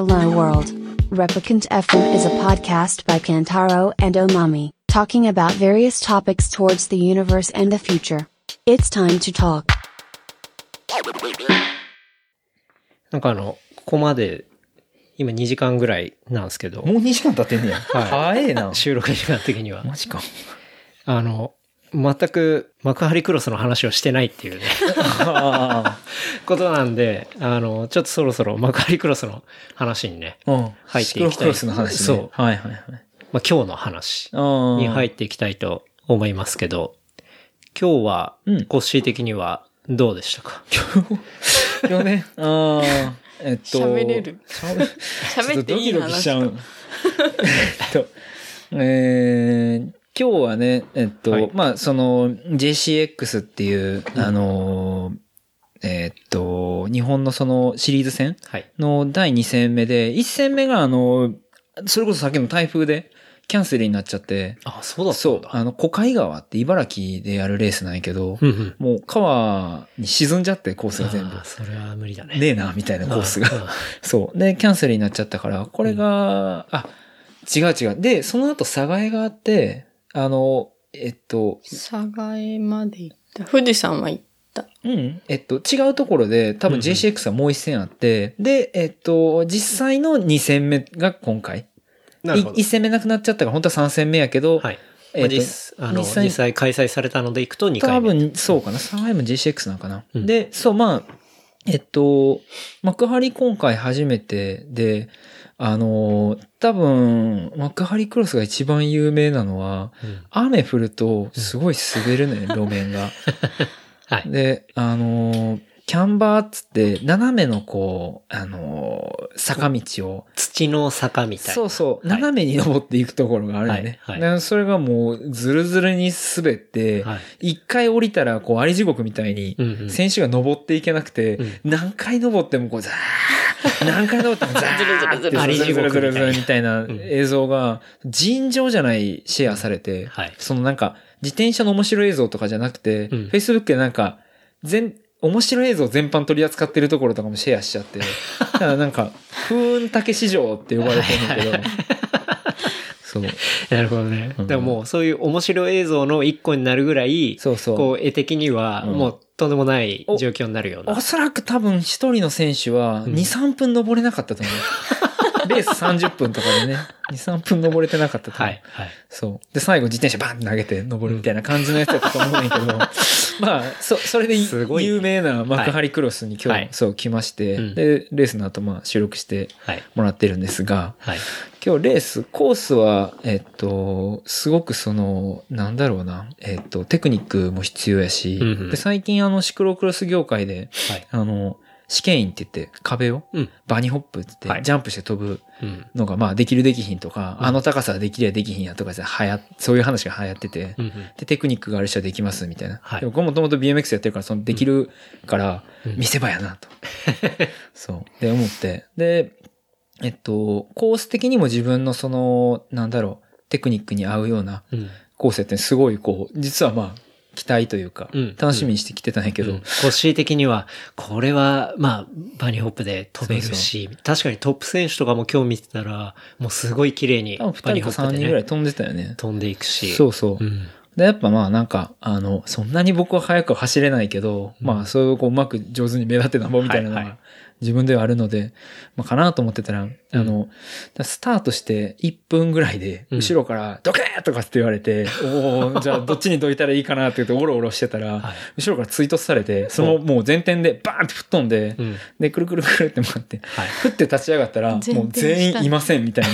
Hello World. Replicant FM is a podcast by Kantaro and Omami, talking about various topics towards the universe and the future. It's time to talk. なんかあの、ここまで、今2時間ぐらいなんですけど、もう2時間経ってんねや。はい早えな。収録時間的には。マジか。あの、全く幕張クロスの話をしてないっていうね、あことなんで、あの、ちょっとそろそろ幕張クロスの話にね、あ。うん。入っていきたいシクロクロスの話ね。そうはいはいはい。まあ、今日の話。に入っていきたいと思いますけど、今日はうん、コッシー的にはどうでしたか、今日ね、ああ、えっと。喋れる喋喋っていいちょっとドキドキし話ちゃう。えっと、えー今日はね、えっと、はいまあ、その、JCX っていう、あのー、えっと、日本のそのシリーズ戦はい。の第2戦目で、1戦目があの、それこそさっきの台風でキャンセルになっちゃって、あ、そうだったそう。あの、小海川って茨城でやるレースなんやけど、うんうん。もう川に沈んじゃってコースが全部。それは無理だね。ねえな、みたいなコースが。そう。で、キャンセルになっちゃったから、これが、あ、違う違う。で、その後、佐賀江があって、あの、えっと、佐賀江まで行った。富士山は行った。うん、えっと、違うところで、多分うんうん JCX はもう一戦あって、で、えっと、実際の2戦目が今回。なるほど1。戦目なくなっちゃったから、本当は3戦目やけど、はい。えっとまあ実あの実際実際開催されたので行くと2多回目。分、そうかな。佐賀江も JCX なのかな。うんで、そう、まあ、えっと、幕張今回初めてで、あの、多分、幕張クロスが一番有名なのは、うん雨降るとすごい滑るね、路面が。はい。で、あの、キャンバーっつって、斜めのこう、あの、坂道を、土の坂みたいな。そうそう、はい斜めに登っていくところがあるよね。はいはいでそれがもう、ずるずるに滑って、はい。一回降りたら、こう、あり地獄みたいに、うんうん選手が登っていけなくて、うん何回登ってもこう、ザー 何回登ってもザーってずるずるずるみたいなうん映像が、尋常じゃないシェアされて、はい。そのなんか、自転車の面白い映像とかじゃなくて、うん Facebook でなんか、全、面白い映像全般取り扱ってるところとかもシェアしちゃって、だからなんか、風雲竹市場って呼ばれてるんだけど、そう、なるほどね。うんでももうそういう面白い映像の一個になるぐらい、そうそう。こう絵的にはうんもうとんでもない状況になるような。おそらく多分一人の選手は2、3分登れなかったと思う。レース30分とかでね、2、3分登れてなかったと。はい。はい。そう。で、最後自転車バンって投げて登るみたいな感じのやつだったと思うんだけど、まあ、そ、それですごいね有名な幕張クロスに今日、はいそう来まして、うんで、レースの後まあ収録してはい。もらってるんですが、はい。今日レース、コースは、えっと、すごくその、なんだろうな、えっと、テクニックも必要やし、で、最近あの、シクロクロス業界で、はい。あの、試験員って言って壁を、うん。バニホップって言はいって、ジャンプして飛ぶうん。のが、まあ、できるできひんとか、うんあの高さはできりゃできひんやとかさ、はや、そういう話が流行ってて。で、テクニックがある人はできますみたいな。はいでも、ともと BMX やってるから、その、できるから、うん見せ場やなと。そう。で、思って。で、えっと、コース的にも自分のその、なんだろう、テクニックに合うようなうん。コースやってすごいこう、実はまあ、期待というかうん、楽しみにしてきてたんやけど、うんコッシー的には、これは、まあ、バニーホップで飛べるし、確かにトップ選手とかも今日見てたら、もうすごい綺麗に多分2バニー人か3ホップでね、人ぐらい飛んでたよね。飛んでいくし。そうそう。うん。で、やっぱまあなんか、あの、そんなに僕は速くは走れないけど、うんまあそういうこううまく上手に目立ってなんぼみたいなのはいはいが自分ではあるので、まあかなと思ってたら、あの、スタートして1分ぐらいで、うん後ろからドケーとかって言われて、おおじゃあ どっちにどいたらいいかなって言ってオロオロしてたら、はい後ろから追突されて、そのもう前転でバーンって吹っ飛んで、うん。で、くるくるくるって回って、はい。ふって立ち上がったら、もう全員いませんみたいな。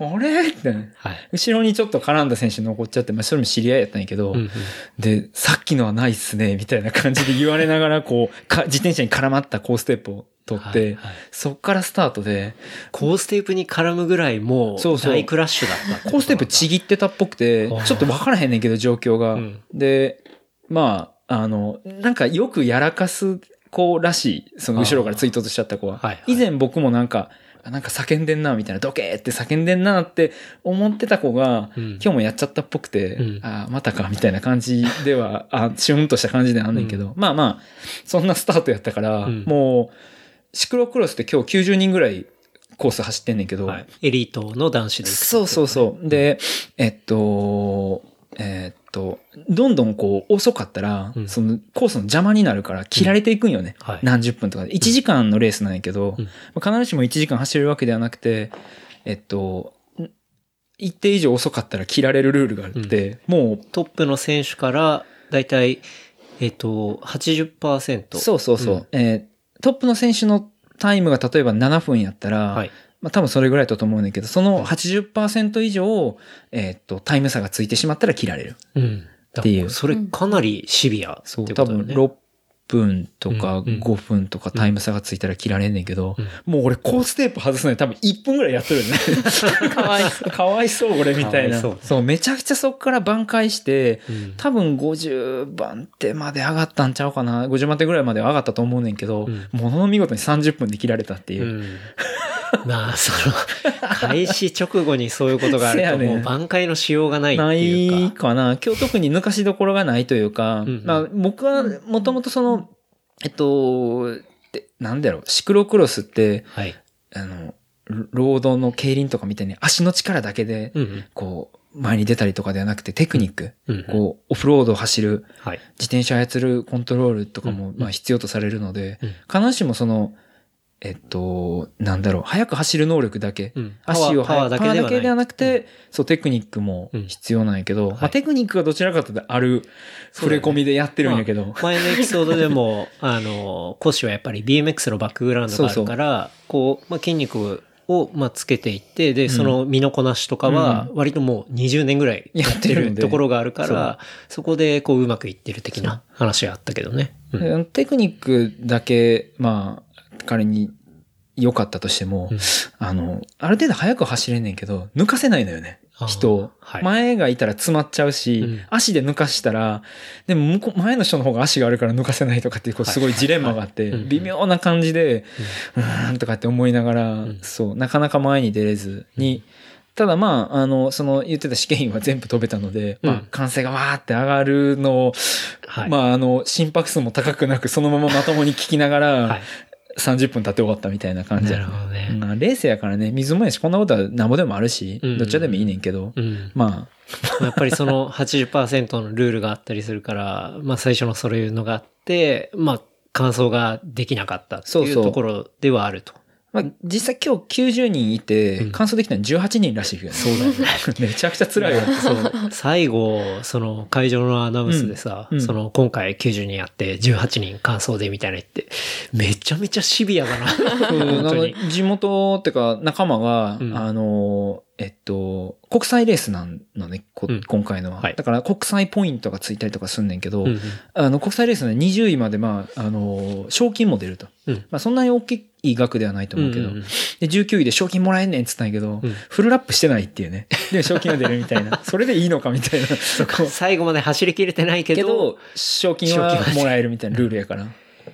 あれってね。はい。後ろにちょっと絡んだ選手残っちゃって、まあそれも知り合いやったんやけど、うんうんで、さっきのはないっすね、みたいな感じで言われながら、こう、か自転車に絡まったコーステープを取って、はいはい。そっからスタートで、コーステープに絡むぐらいもう大クラッシュだった。コーステープちぎってたっぽくてちょっとわからへんねんけど、状況が。うん。で、まあ、あの、なんかよくやらかす子らしい、その後ろから追突しちゃった子は。はいはい。以前僕もなんか、あなんか叫んでんな、みたいな、ドケーって叫んでんなって思ってた子が、うん。今日もやっちゃったっぽくて、うん。あまたか、みたいな感じでは、あシュンとした感じであんねんけど、まあまあ、そんなスタートやったから、うん。もシクロクロスって今日90人ぐらいコース走ってんねんけど、はい。エリートの男子で行くとそうそうそう。で、えっと、えっと、どんどんこう遅かったら、うんそのコースの邪魔になるから切られていくんよね。はい何十分とかで。1時間のレースなんやけど、うんまあ必ずしも1時間走れるわけではなくて、えっと、ん一定以上遅かったら切られるルールがあって、もうトップの選手から、だいたい、えっ、と、80%。そうそうそう。うんえートップの選手のタイムが例えば7分やったら、はい。まあ多分それぐらいだと思うんだけど、その80%以上、えーっと、タイム差がついてしまったら切られる。うん。っていうそれかなりシビアってそう、多分ね。6分とかうんうん5分とかタイム差がついたら切られんねんけど、うんもう俺コーステープ外すのに多分1分ぐらいやってるよね。かわいそう。かわいそう俺みたいな。そうめちゃくちゃそこから挽回して、うん多分50番手まで上がったんちゃうかな。50番手ぐらいまでは上がったと思うねんけど、うんものの見事に30分で切られたっていう。うん。まあ、その、開始直後にそういうことがあると、もう挽回のしようがないってないいうか。かな。今日特に抜かしどころがないというか、うんまあ、僕はもともとその、えっと、でなんだろう、シクロクロスって、はい。あの、ロードの競輪とかみたいに足の力だけで、うんうん。こう、前に出たりとかではなくてテクニック、うんうんこう、オフロードを走る、はい。自転車操るコントロールとかも、うんまあ必要とされるので、うん必ずしもその、えっと、なんだろう、速く走る能力だけ、うん。足をパワー速パワーだけではない。パワーだけではなくて、そう、テクニックも必要なんやけど、はい。まあ、テクニックがどちらかというとある、触れ込みでやってるんやけど、まあ前のエピソードでも、あの、コシはやっぱり BMX のバックグラウンドがあるから、こう、まあ、筋肉を、まあ、つけていって、で、その身のこなしとかは、割ともう20年ぐらいやってるところがあるから、そこでこう、うまくいってる的な話があったけどね。うん。テクニックだけ、まあ、仮に良かったとしても、うん。あの、ある程度速く走れんねんけど、抜かせないのよね。人を、はい。前がいたら詰まっちゃうし、うん。足で抜かしたら、でも向こう、前の人の方が足があるから抜かせないとかっていう、こう、はい。すごいジレンマがあって、微妙な感じで、うーん、とかって思いながら、ん。そう、なかなか前に出れずに、ただまあ、あの、その言ってた試験員は全部飛べたので、まあうん、歓声がわーって上がるのを、はい。まあ、あの、心拍数も高くなく、そのまままともに聞きながら、はい。30分経って終わったみたいな感じなやるほどね。まあ、レースやからね、水もやし、こんなことはなんぼでもあるし、うんどっちでもいいねんけど、うん。まやっぱりその 80%のルールがあったりするから、まあ最初のそういうのがあって、まあ完走ができなかったっていうそうそうところではあると。あ、まあ、実際今日90人いてうん、完走できたの18人らしいけどね。そうだよね。めちゃくちゃ辛いよ。そう。最後、その会場のアナウンスでさ、うんうんその今回90人やって18人完走でみたいな言って、めちゃめちゃシビアだな。地元ってか仲間が、うんあの、えっと、国際レースなんのね、こうん。今回のは、はい。だから国際ポイントがついたりとかすんねんけど、うんあの、国際レースの20位まで、まあ、あの、賞金も出ると。うん。まあ、そんなに大きい額ではないと思うけど、うんうんうん。で、19位で賞金もらえんねんっつったんやけど、うん。フルラップしてないっていうね。で、賞金が出るみたいな。それでいいのかみたいな。最後まで走り切れてないけど、けど、賞金はもらえるみたいなルールやから。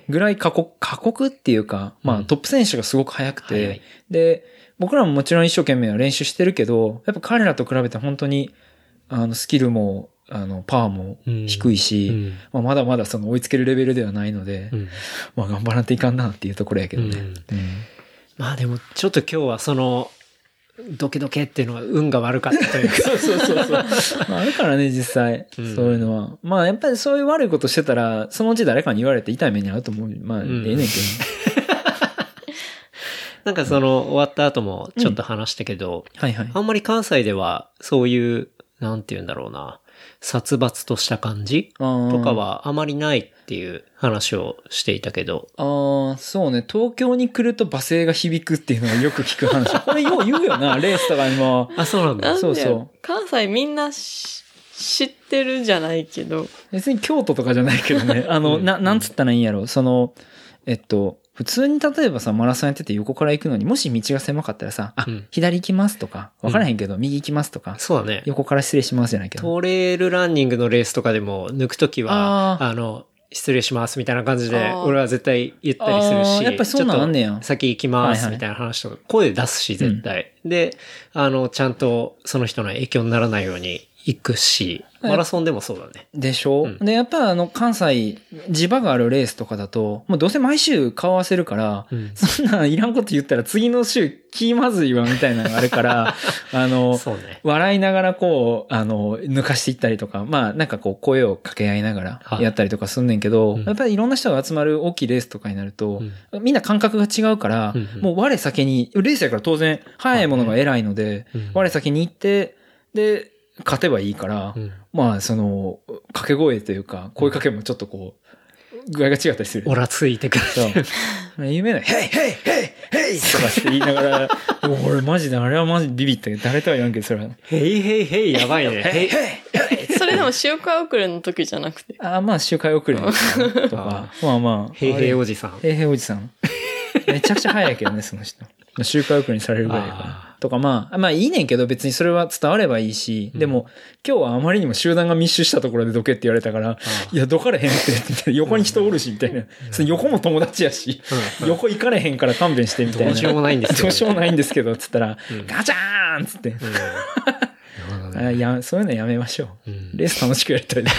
ぐらい過酷、過酷っていうか、まあ、うん。トップ選手がすごく速くて、速い。で、僕らももちろん一生懸命は練習してるけど、やっぱ彼らと比べて本当に、あの、スキルも、あの、パワーも低いし、うんまあ、まだまだその追いつけるレベルではないので、うんまあ頑張らんといかんなっていうところやけどね。うんうんまあでもちょっと今日はその、ドケドケっていうのは運が悪かったというか。そうそうそうそう。まああるからね、実際。うんそういうのは。まあやっぱりそういう悪いことしてたら、そのうち誰かに言われて痛い目に遭うと思う。まあ、んええねんけ なんかその終わった後もちょっと話したけど、ど。はいはい。あんまり関西ではそういう、なんて言うんだろうな、殺伐とした感じととか。はあまりないっていう話をしていたけど、ああ、そうね。東京に来ると罵声が響くっていうのがよく聞く話。これよう言うよな、レースとかにも。あ、そうなんだ。そうそう関西みんなし知ってるじゃないけど。別に京都とかじゃないけどね。あの、うんな、なんつったらいいんやろ。その、えっと、普通に例えばさ、マラソンやってて横から行くのに、もし道が狭かったらさ、あ、うん。左行きますとか、わからへんけど、右行きますとか、そうだね。横から失礼しますじゃないけど。トレイルランニングのレースとかでも抜くときは、あの、失礼しますみたいな感じで、俺は絶対言ったりするあし、ーやっぱりそんなんねやちょっと先行きますみたいな話とか、声出すし、絶対。で、あの、ちゃんとその人の影響にならないように行くし、マラソンでもそうだね。でしょ、うん。で、やっぱあの、関西、地場があるレースとかだと、もうどうせ毎週顔合わせるから、うん。そんなんいらんこと言ったら次の週気まずいわみたいなのがあるから、あの、ね。笑いながらこう、あの、抜かしていったりとか、まあなんかこう声を掛け合いながらはい。やったりとかすんねんけど、うん。やっぱりいろんな人が集まる大きいレースとかになると、みんな感覚が違うから、うんうん。もう我先に、レースやから当然速いものが偉いので、うん。我先に行って、で、勝てばいいから、うんまあその、掛け声というか、声かけもちょっとこう、具合が違ったりする。オラついてくる。そう。有名な、ヘイヘイヘイヘイとかって言いながら、俺マジで、あれはマジビビったけど、誰とは言わんけど、それは。へいへいへいやばいね。へいそれでも周回遅れの時じゃなくて。ああ、まあ、周回遅れとか、まあまあ。へいへいおじじさん。へいへいおじさん。めちゃくちゃ早いけどね、その人。周回遅れにされるぐらいだから。とかまあ、まあいいねんけど別にそれは伝わればいいし、でも今日はあまりにも集団が密集したところでどけって言われたから、いや、どかれへんって、横に人おるし、みたいな。その横も友達やし、横行かれへんから勘弁して、みたいな。どうしようもないんですけどどうしようもないんですけど、つったら、うん。ガチャーンっつって。あやそういうのやめましょう。うんレース楽しくやりたいだか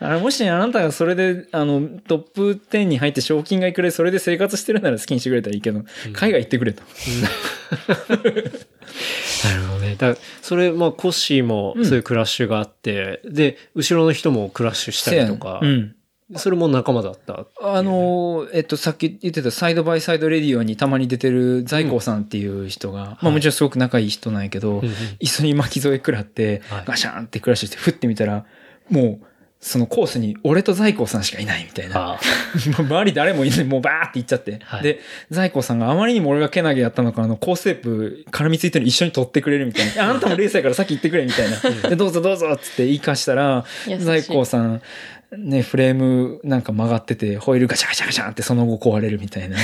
ら。あのもしあなたがそれで、あの、トップ10に入って賞金がいくらそれで生活してるなら好きにしてくれたらいいけど、海外行ってくれと。なるほどね。だそれ、まあ、コッシーもそういうクラッシュがあって、で、後ろの人もクラッシュしたりとかう、ん。それも仲間だった。あの、えっと、さっき言ってたサイドバイサイドレディオにたまに出てる在光さんっていう人が、まあもちろんすごく仲いい人なんやけど、うんうん一緒に巻き添え食らってはい、ガシャンってクラッシュして、振ってみたら、もう、そのコースに俺と在光さんしかいないみたいな。周り誰もいない、もうバーって行っちゃって。はいで、在光さんがあまりにも俺がけなげやったのか、あの、コーステープ絡みついてるの一緒に取ってくれるみたいな。あんたもレースやから先行ってくれみたいな。で、どうぞどうぞっつって言い返したら、在光さん、ね、フレームなんか曲がってて、ホイールガチャガチャガチャってその後壊れるみたいな。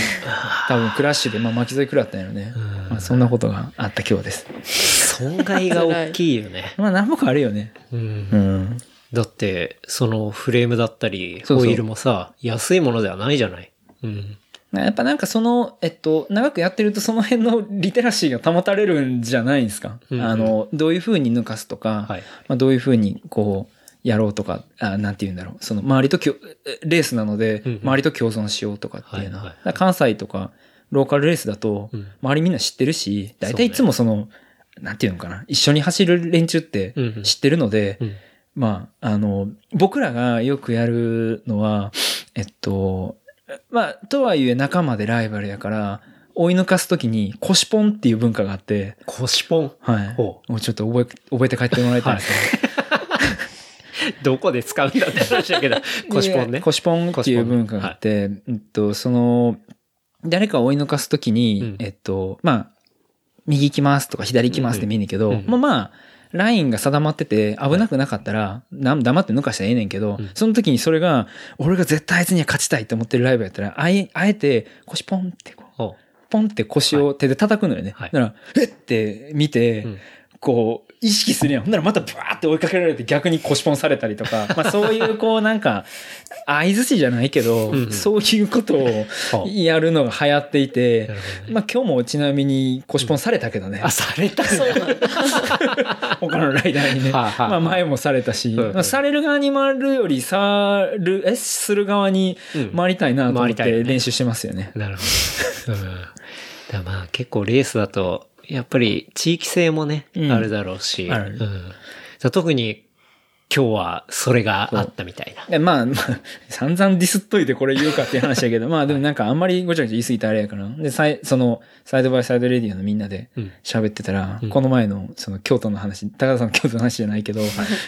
多分クラッシュで、まあ巻き添え食らったんやろね。うんまあそんなことがあった今日です。損害が大きいよね。まあ何もかあるよね。うんうん。だって、そのフレームだったり、そうそうホイールもさ、安いものではないじゃない。うん。やっぱなんかその、えっと、長くやってるとその辺のリテラシーが保たれるんじゃないですか。うんうんあの、どういう風に抜かすとか、はい。まあ、どういう風にこう、やろうとか、あなんて言うんだろう。その、周りときょ、レースなので周りと共存しようとかっていうのは。関西とか、ローカルレースだとうん、周りみんな知ってるし、大体いつもその、なんていうのかな。一緒に走る連中って知ってるので、うん。まあ、あの、僕らがよくやるのは、えっと、まあ、とはいえ仲間でライバルやから、追い抜かすときに腰ポンっていう文化があって、腰ポン？はい。ほもうちょっと覚え、覚えて帰ってもらいたいんですけど こで使うんだって話だけど、ど。腰ポンね。腰ポンっていう文化があって、えっと、その、誰かを追い抜かすときに、うんえっと、まあ、右行きますとか左行きますって見えねんけど、うんうんまあまあ、ラインが定まってて危なくなかったら、な黙って抜かしたらええねんけど、うんその時にそれが、俺が絶対あいつには勝ちたいと思ってるライブやったら、あえあえて腰ポンってこう、ほポンって腰を手で叩くのよね。はいだから、えって見て、う。うん。こう、意識するやん。ほんならまたブワーって追いかけられて逆に腰ポンされたりとか、まあそういうこうなんか、合図詞じゃないけど、うんうんそういうことをはあやるのが流行っていて。まあ今日もちなみに腰ポンされたけどね。あ、されたそうなんだ。他のライダーにね。はあはあまあ前もされたし、される側に回るより、さる、え、する側にうん回りたいなと思って練習してますよね。なるほど。うん。だまあ結構レースだと、やっぱり地域性もね、うんあるだろうし、あるうん。さ特に今日はそれがあったみたいな。えまあ、まあ、散々ディスっといてこれ言うかっていう話やけど、まあでもなんかあんまりごちゃごちゃ言い過ぎたらあれやから。で、さいその、サイドバイサイドレディオのみんなでうん喋ってたら、うんこの前のその京都の話、高田さんの京都の話じゃないけど、い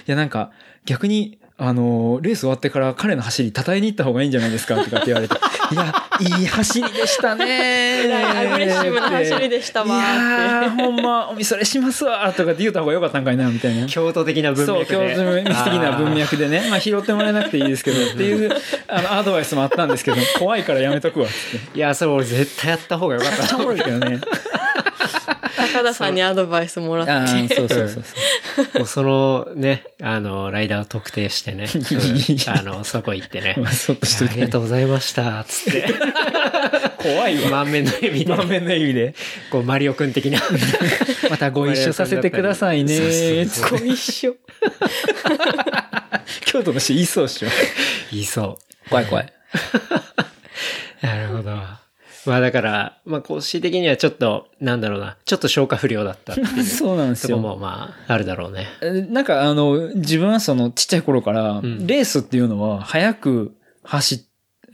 やなんか逆に、あの、レース終わってから彼の走り叩いに行った方がいいんじゃないですかとかって言われて、いや、いい走りでしたねアグレッシブな走りでしたわいや。ほんま、おみそれしますわとかって言った方がよかったんかいな、みたいな。京都的な文そう、脈で。共通的な文脈でね。まあ拾ってもらえなくていいですけど、っていう、あの、アドバイスもあったんですけど、怖いからやめとくわ、つって。いや、それ俺絶対やった方がよかっためっちゃおもろいけどね。高田さんにアドバイスもらって。ああ、そうそうそうもうそのね、あの、ライダーを特定してね、うんあの、そこ行ってね そう。まあ、そっとしといて。ありがとうございました、つって。怖いわ。満面の笑みで、満面の意味で。こう、マリオくん的な。またご一緒させてくださいね。そうそうそうご一緒。京都の人言いそうっしょ。言いそ怖い怖い。う。なるほど。まあだから、まあ講師的にはちょっと、なんだろうな、ちょっと消化不良だったっていう そうなんですよ。とこもまあ、あるだろうね。えなんかあの、自分はそのちっちゃい頃から、んレースっていうのは早く走っ、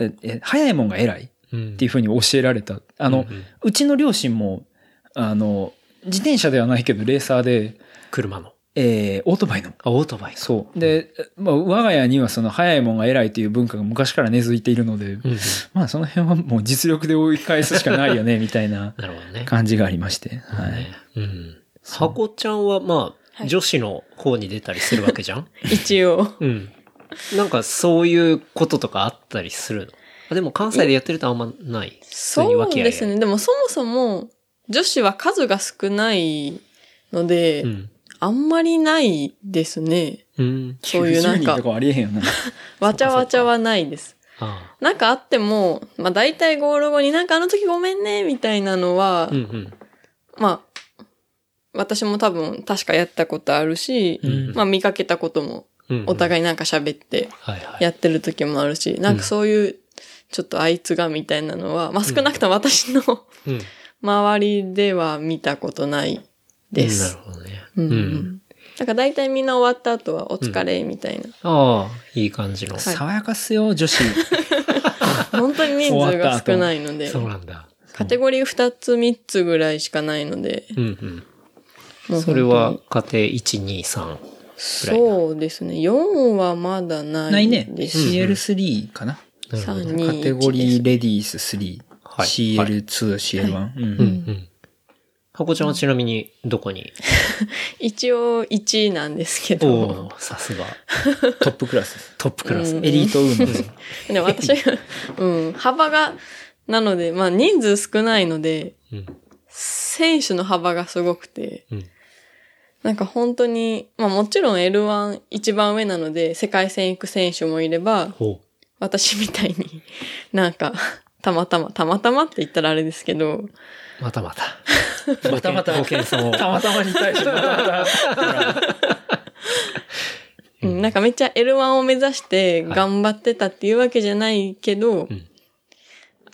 え、え早いもんが偉いっうんていうふうに教えられた。あの、うんうんうちの両親も、あの、自転車ではないけどレーサーで、車の。えー、オートバイの。あ、オートバイか。そう。で、まあ、我が家にはその早いもんが偉いという文化が昔から根付いているので、うんうん。まあその辺はもう実力で追い返すしかないよね、みたいな なるほどね。感じがありまして。はい。ねうん。箱ちゃんはまあ、はい女子の方に出たりするわけじゃん？一応。うん。なんかそういうこととかあったりするの？あでも関西でやってるとあんまない。そうですね。でもそもそも女子は数が少ないので、うん。あんまりないですね。うん。そういうなん90人かありえへんよな。わちゃわちゃはないです。あなんかあっても、まあ大体ゴール後になんかあの時ごめんね、みたいなのは、あ。うんうん。まあ、私も多分確かやったことあるし、うんまあ見かけたこともお互いなんか喋って。やってる時もあるし、なんかそういう、ちょっとあいつがみたいなのは、まあ少なくとも私のうん。周りでは見たことないです。なるほどね。うん。ううんん。なんか大体みんな終わった後はお疲れみたいな。ああ、いい感じの。はい爽やかっすよ、女子。本当に人数が少ないので、そうなんだ。カテゴリー2つ3つぐらいしかないので、うんうん。それは家庭1、2、3。らいなそうですね。4はまだないないね。です。CL3 かな。なるほど3、2、カテゴリ1ーレディース3。はい CL2、CL1。うんうんうん。箱ちゃんはちなみにどこに？一応1位なんですけど、おーさすが。トップクラスです。トップクラス。うんエリートウーマンでも私が、うん、幅が、なので、まあ人数少ないので、うん。選手の幅がすごくて、うん。なんか本当に、まあもちろん L1 一番上なので、世界戦行く選手もいれば、ほ私みたいになんか、たまたま、たまたまって言ったらあれですけど、う。またまた。またまた、冒険村を。たまたまに対してまたまた。うん、なんかめっちゃ L1 を目指して頑張ってたっていうわけじゃないけど、ん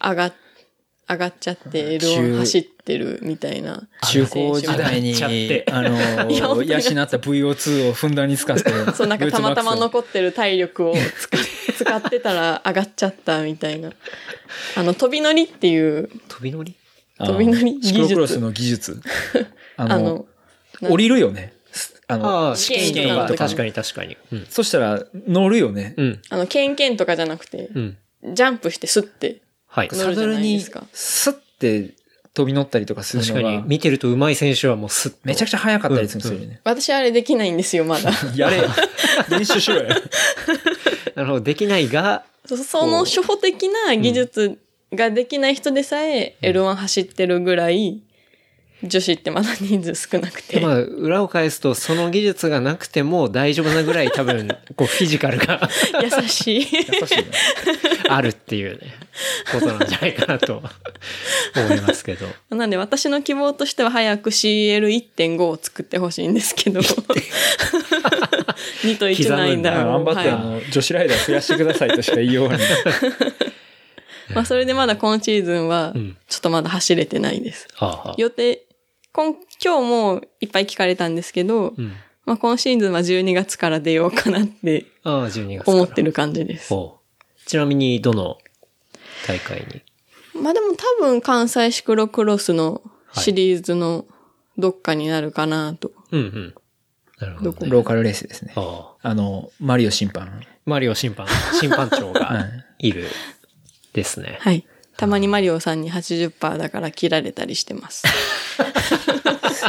上が、上がっちゃって中 L1 走ってるみたいな。中高時代にあの、養った VO2 をふんだんに使って。そう、なんかたまたま残ってる体力を使っ使ってたら上がっちゃったみたいな。あの、飛び乗りっていう、飛び乗り？あ飛び乗り技術シクロクロスの技術。あ のあの、、降りるよね。あの、ああ、試験試験とか確かに確かに。うん。そしたら乗るよね。うん。あの、ケンケンとかじゃなくて、うん。ジャンプしてスッて。はい。乗るじゃサドルにスッて飛び乗ったりとかする確かにのが、見てると上手い選手はもうスッと。めちゃくちゃ速かったりするんですよね。私あれできないんですよ、まだ。やれや。練習しろや。なるほど。できないが、そその初歩的な技術ができない人でさえ L1 走ってるぐらい、女子ってまだ人数少なくて。まあ、裏を返すと、その技術がなくても大丈夫なぐらい多分、こう、フィジカルが 優しい。優しいね。あるっていうね、ことなんじゃないかなと思いますけど。なんで私の希望としては早く CL1.5 を作ってほしいんですけど。2と1ないんだろう。頑張って、あはいの、女子ライダー増やしてくださいとしか言いようがない。まあそれでまだ今シーズンはうん、ちょっとまだ走れてないです。はあ、予定、今、今日もいっぱい聞かれたんですけど、うん。まあ今シーズンは12月から出ようかなってああ、12月。思ってる感じです。ほうちなみに、どの大会に？まあでも多分関西シクロクロスのシリーズのどっかになるかなと。うんうん。なるほど、ね。ローカルレースですね。ああ。あの、マリオ審判。マリオ審判、審判長はがいいるですね。はい。たまにマリオさんに80%だから切られたりしてます。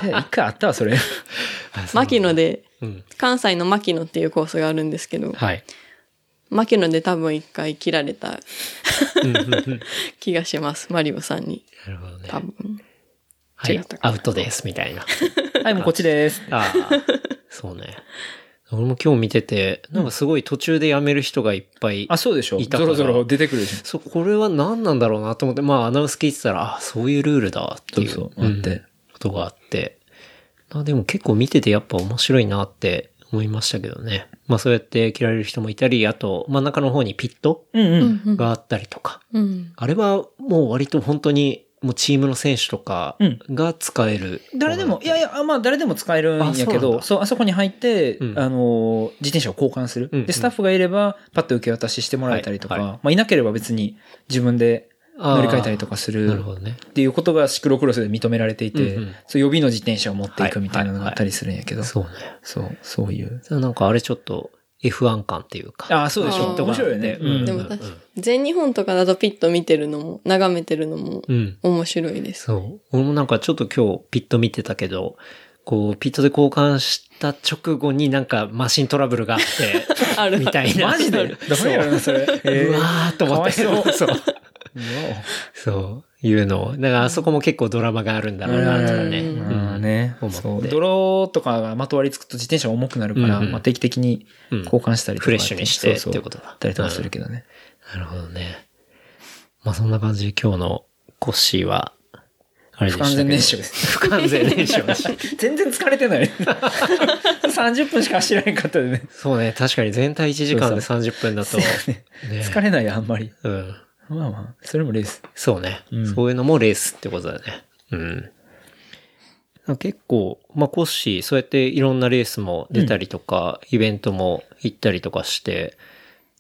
一回あったわ、それ。牧野で、うん。関西の牧野っていうコースがあるんですけど、はい。牧野で多分一回切られた 気がします。マリオさんに。なるほどね。多分。はいアウトです、みたいな。はい、もうこっちです。ああ、そうね。俺も今日見てて、なんかすごい途中で辞める人がいっぱい。あ、そうでしょ。いたからゾロゾロ出てくるでしょ。そう、これは何なんだろうなと思って、まあアナウンス聞いてたら、あそういうルールだっていう。そうそうあってんことがあって。あでも結構見ててやっぱ面白いなって思いましたけどね。まあそうやって着られる人もいたり、あと真ん中の方にピットうんうん。うんうんがあったりとか。うん。あれはもう割と本当にもうチームの選手とかが使える。誰でも、いやいや、あまあ誰でも使えるんやけど、だ。そう、あそこに入って、うん。あの、自転車を交換する。うんうん。で、スタッフがいれば、パッと受け渡ししてもらえたりとか、はいはい。まあいなければ別に自分で乗り換えたりとかする。なるほどね。っていうことがシクロクロスで認められていて、うんうん。そう予備の自転車を持っていくみたいなのがあったりするんやけど、そうね。そう、そういう。なんかあれちょっと F1 感っていうか。ああ、そうでしょ。面白いよね。うんでも確かに、全日本とかだとピット見てるのも、眺めてるのもうん。面白いです。そう。俺もなんかちょっと今日ピット見てたけど、こう、ピットで交換した直後になんかマシントラブルがあって、ある。みたいな。マジで？ダメやろな、それ。えうわーっと思って。そうそう。そう。いうのを。だからあそこも結構ドラマがあるんだろうな、とかね。うんまあね、そう。泥とかがまとわりつくと自転車が重くなるから、うんうんまあ定期的にうん交換したりとか、フレッシュにしてそうそうっていうことだあったりとかするけどね。なるほどね。まあそんな感じで今日のコッシーは、あれで不したけど完全燃焼です。不完全燃焼でした。全然疲れてない。30分しか走らへんかったでね。そうね、確かに全体1時間でそ30分だと、ね疲れないよ、あんまり。うん。まあまあ、それもレース。そうね、うんそういうのもレースってことだね。うん。結構、まあ、コッシー、そうやっていろんなレースも出たりとか、イベントも行ったりとかして、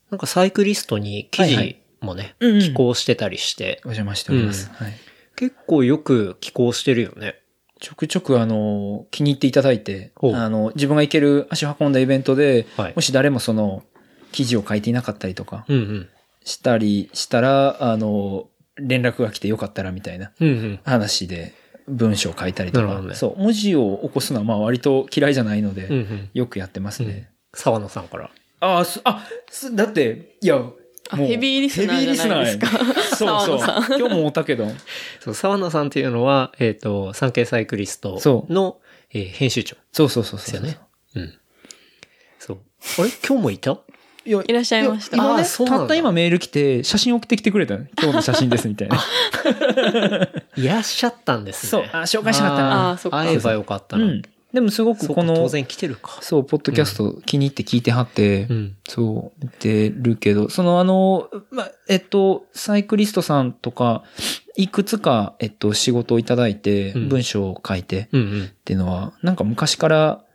なんかサイクリストに記はいはい事もね、うんうん寄稿してたりして、お邪魔しております。はい。結構よく寄稿してるよね。ちょくちょくあの、気に入っていただいて、あの、自分が行ける足を運んだイベントで、はいもし誰もその、記事を書いていなかったりとか、うんうん。したりしたら、あの、連絡が来てよかったらみたいなうんうん。話で文章を書いたりとか、ねそう、文字を起こすのはまあ割と嫌いじゃないので、うんうん。よくやってますね。沢野さんから。ああ、すあ、すだって、いや、もあヘビーリスナーじゃないですかそうそう。今日も会ったけど、そう、沢野さんっていうのは、えっ、と、産経サイクリストその、えー編集長でそうそうそうそう。すよね。うん。そう。あれ？今日もいた？いやいらっしゃいました今ね、たった今メール来て、写真送ってきてくれたの今日の写真ですみたいな。いらっしゃったんですね。そうあ紹介したかったなあーそっか会えばよかったな。うん。でもすごくこの、か当然来てるか。そう、ポッドキャスト気に入って聞いてはって、うん。そう、見てるけど、そのあの、まあ、えっと、サイクリストさんとか、いくつか、えっと、仕事をいただいて、うん文章を書いてうんうん。っていうのは、なんか昔から、うん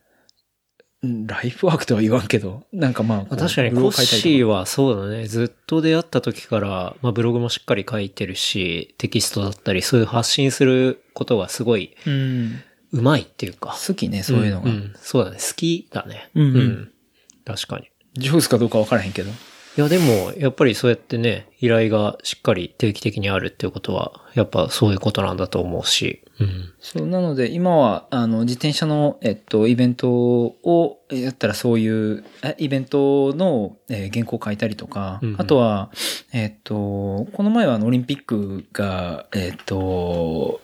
ライフワークとは言わんけど、なんかまあ確かにコッシーはそうだね。ずっと出会った時から、まあブログもしっかり書いてるし、テキストだったり、そういう発信することがすごいうん。うまいっていうか。好きね、そういうのが。んんそうだね。好きだね。うんうん確かに。上手かどうかわからへんけど。いやでも、やっぱりそうやってね、依頼がしっかり定期的にあるっていうことは、やっぱそういうことなんだと思うし。うん。そう、なので今は、あの、自転車の、えっと、イベントをやったらそういう、えイベントの、えー原稿を書いたりとか、うんうんあとは、えっと、この前はあの、オリンピックが、えっと、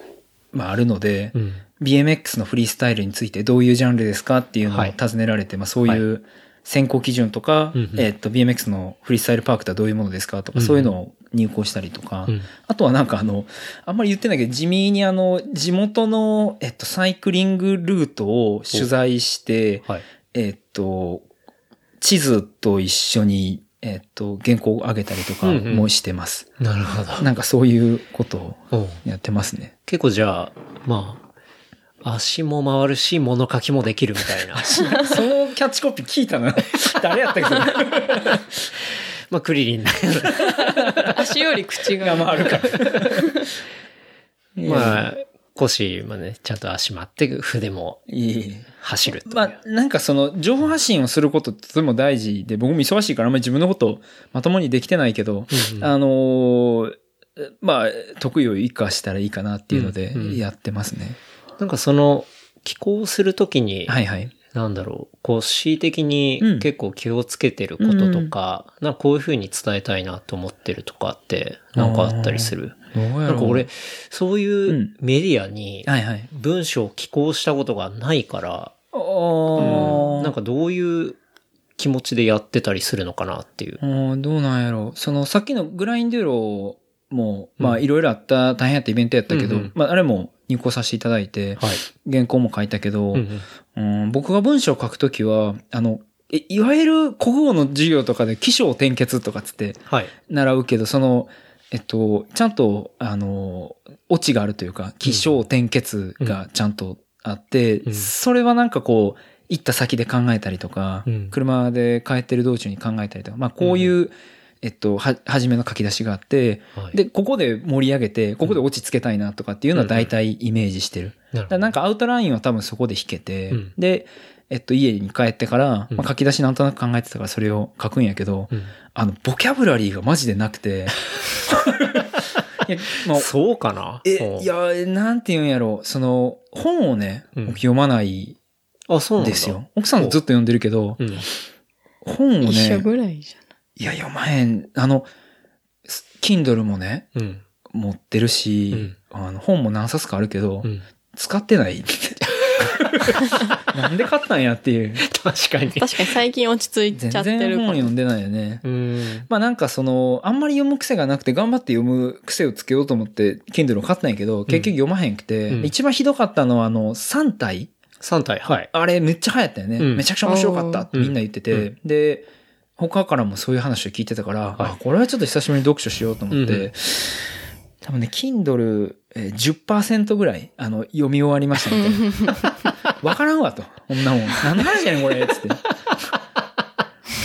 まあ、あるので、うん。BMX のフリースタイルについてどういうジャンルですかっていうのをはい尋ねられて、まあ、そういう選考基準とか、えっと、BMX のフリースタイルパークとはどういうものですかとか、うんうんそういうのを入稿したりとか、うんあとはなんかあの、あんまり言ってないけど、地味にあの、地元の、えっと、サイクリングルートを取材して、はい。えっと、地図と一緒に、えっと、原稿を上げたりとかうんうんもしてます。なるほど。なんかそういうことをやってますね。結構じゃあ、まあ、足も回るし、物書きもできるみたいな。そのキャッチコピー聞いたな。誰やったっけ？まあ、クリリンだけど。足より口が。が回るから。まあ、腰もね、ちゃんと足回って筆もいいい走る。まあ、なんかその、情報発信をすることってとても大事で、僕も忙しいからあんまり自分のことまともにできてないけど、うんうんあのーまあ、得意を生かしたらいいかなっていうのでうんうん、やってますね。なんかその、寄稿するときに、はいはい。なんだろう、こう、恣意的にうん結構気をつけてることとか、なんかこういう風に伝えたいなと思ってるとかって、なんかあったりする？なんか俺、そういううんメディアに。文章を寄稿したことがないから、おなんかどういう気持ちでやってたりするのかなっていう。うんどうなんやろう。その、さっきのグラインデューロも、まあ、うんいろいろあった、大変やったイベントやったけど、うんうんまあ、あれも入稿させていただいて、はい。原稿も書いたけど、うんうんうん僕が文章を書くときは、あの、いいわゆる国語の授業とかで起承転結とかつってはい。習うけど、その、えっと、ちゃんと、あの、オチがあるというか、起承転結がちゃんとあって、うん。それはなんかこう、行った先で考えたりとか、うん。車で帰ってる道中に考えたりとか、まあこういう、えっと、は、初めの書き出しがあって、はい。で、ここで盛り上げて、ここで落ち着けたいなとかっていうのは大体イメージしてる。だからなるほど。なんかアウトラインは多分そこで弾けて、うんで、えっと、家に帰ってから、うんまあ、書き出しなんとなく考えてたからそれを書くんやけど、うんあの、ボキャブラリーがマジでなくて、いや、もう、そうかな？え、うんいや、なんて言うんやろ、その、本をね、うん僕読まないあ、そうなんだ。ですよ。奥さんずっと読んでるけど、うん。本を一緒ね、ぐらいじいや、読まへん。あの、Kindle もね、うん。持ってるし、あの本も何冊かあるけど、うん。使ってない。なんで買ったんやっていう。確かに。確かに最近落ち着い全ちゃって然るかも。本読んでないよね。うん。まあなんかその、あんまり読む癖がなくて頑張って読む癖をつけようと思って、Kindle を買ったんやけど、結局読まへんくて、うん一番ひどかったのはあの、3体3体。はい。あれめっちゃ流行ったよね。うんめちゃくちゃ面白かったってみんな言ってて、うで、他からもそういう話を聞いてたから、はいあ、これはちょっと久しぶりに読書しようと思って、うんうん多分ね、Kindle えー10%ぐらい、あの、読み終わりましたみたいな。わからんわと。こんなもん。何の話やねん、これ。つって。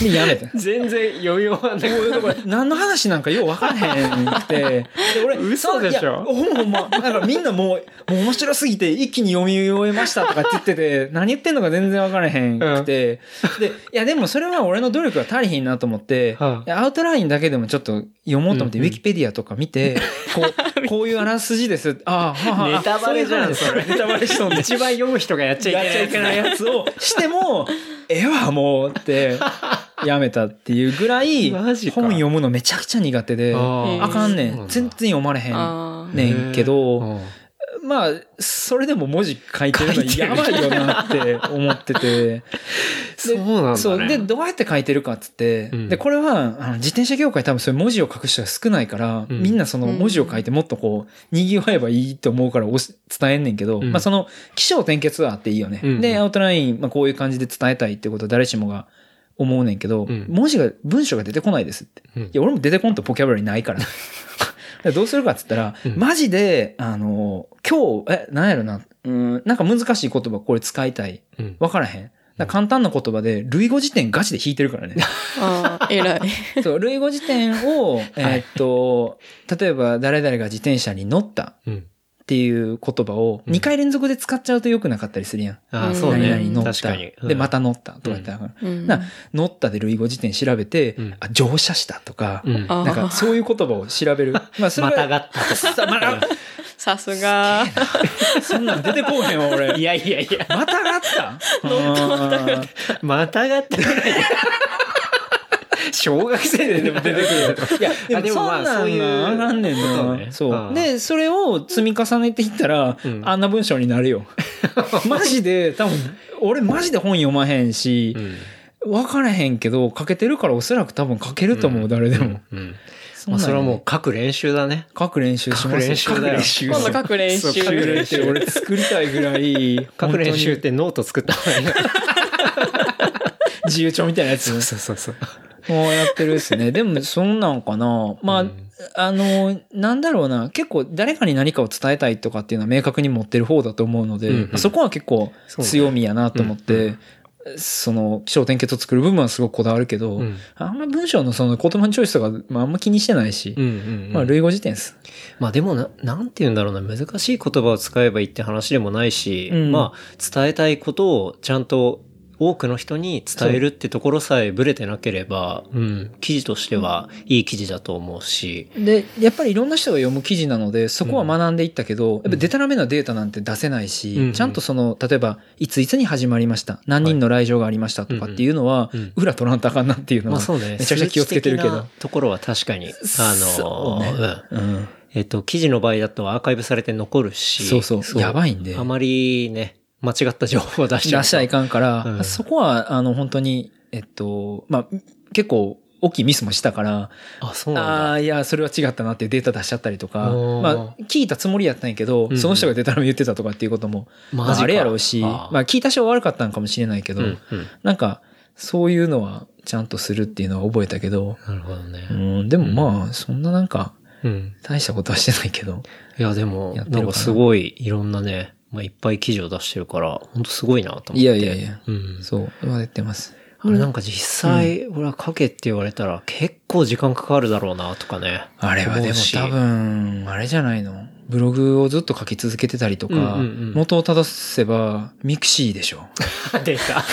で、やめた。全然余裕はな 何の話なんかよう分からへんくて。で、俺、嘘でしょ？ほんまほんま。なんかみんなもう、もう面白すぎて一気に読み終えましたとかって言ってて、何言ってんのか全然分からへんくて。で、いやでもそれは俺の努力が足りひんなと思って、はいやアウトラインだけでもちょっと読もうと思って、うんうんウィキペディアとか見て、こう、こういうあらすじです。ああ、はあはあネタバレじゃんそういう話ネタバレしとんで。一番読む人がやっちゃいけないやっちゃいけないやつをしても、ええわ、もうって、やめたっていうぐらい、本読むのめちゃくちゃ苦手で、あかんね。ん全然読まれへんねんけど、うんまあ、それでも文字書いてるのやばいよなって思ってて。そうなんだね。そう。で、どうやって書いてるかっつって、うんで、これは、あの自転車業界多分そういう文字を書く人が少ないから、うんみんなその文字を書いてもっとこう、賑わえばいいと思うから伝えんねんけど、うんまあその、起承転結はあっていいよね。うんで、アウトライン、まあこういう感じで伝えたいってことは誰しもが思うねんけど、うん文字が、文章が出てこないですって。うんいや、俺も出てこんとボキャブラリーないから。でどうするかっつったら、うんマジで、あの、今日、え、なんやろな、うん、なんか難しい言葉これ使いたい。うんわからへん。簡単な言葉で、類語辞典ガチで引いてるからね。ああ、偉い。そう、類語辞典を、えーっと、例えば誰々が自転車に乗ったうん。っていう言葉をうん2回連続で使っちゃうと良くなかったりするやん。ああ、うんそうね。何々乗った。確かに。で、また乗ったとか言ったら、うんな乗ったで類語辞典調べて、うんあ、乗車したとか、うん。あなんかそういう言葉を調べる。まあ、それまたがったとさまたさすが。そんなん出てこうへんわ、俺。いやいやいや、またがった？乗ったまたがっままたがったぐらい。小学生ででも出てくる。いや、であでもまあそういうがあかんねんな。そうう。んで、それを積み重ねていったらうん、あんな文章になるよ。マジで、多分、俺マジで本読まへんしう、んわからへんけど、書けてるからおそらく多分書けると思う、誰でも。うん。そんなんまあそれはもうね書く練習だね。書く練習しますよ書く練習だよ書く練習今度書く練習。書く練習俺作りたいぐらい、書く練習っ本てノート作った方がいい 自由帳みたいなやつ。そうそうそう。もうやってるっすね。でも、そんなんかな。まあ、うんあの、なんだろうな。結構誰かに何かを伝えたいとかっていうのは明確に持ってる方だと思うので、うんうんそこは結構強みやなと思って、うんその、気象点結を作る部分はすごくこだわるけど、うんあんま文章のその言葉のチョイスとか、まああんま気にしてないし、うんうんうんまあ類語辞典です。まあでもな、なんて言うんだろうな、難しい言葉を使えばいいって話でもないし、うんまあ、伝えたいことをちゃんと多くの人に伝えるってところさえブレてなければ、う。ん、記事としてはいい記事だと思うし、で、やっぱりいろんな人が読む記事なので、そこは学んでいったけど、やっぱデタラメなデータなんて出せないし、うん。ちゃんとその、例えば、いついつに始まりました、何人の来場がありましたとかっていうのは、うん。うん。裏取らんとあかんなっていうのは、まうね、めちゃくちゃ気をつけてるけど。ところは確かに、あその、うね。うん。うん。えっと、記事の場合だとアーカイブされて残るし、そうそう。やばいんで。あまりね、間違った情報を出しちゃうと。出しちゃいかんから、うんそこは、あの、本当に、えっと、まあ、結構、大きいミスもしたから、あ、そうなんだ。ああ、いや、それは違ったなっていうデータ出しちゃったりとか、まあ、聞いたつもりやったんやけど、うんその人がデタラメ言ってたとかっていうことも、まあ、あれやろうし、あーまあ、聞いた人は悪かったんかもしれないけど、うんうん。なんか、そういうのはちゃんとするっていうのは覚えたけど、なるほどねう。ん、でもまあ、そんななんか、うん。大したことはしてないけど、いや、でも、なんかすごいいろんなね、まあ、いっぱい記事を出してるから、本当すごいなと思って。いやいやいや、うん。そう、はやってます。あれなんか実際、俺は書けって言われたら結構時間かかるだろうなとかね。あれはでも多分、あれじゃないの？ブログをずっと書き続けてたりとか、うんうんうん元を正せば、ミクシーでしょ。出た。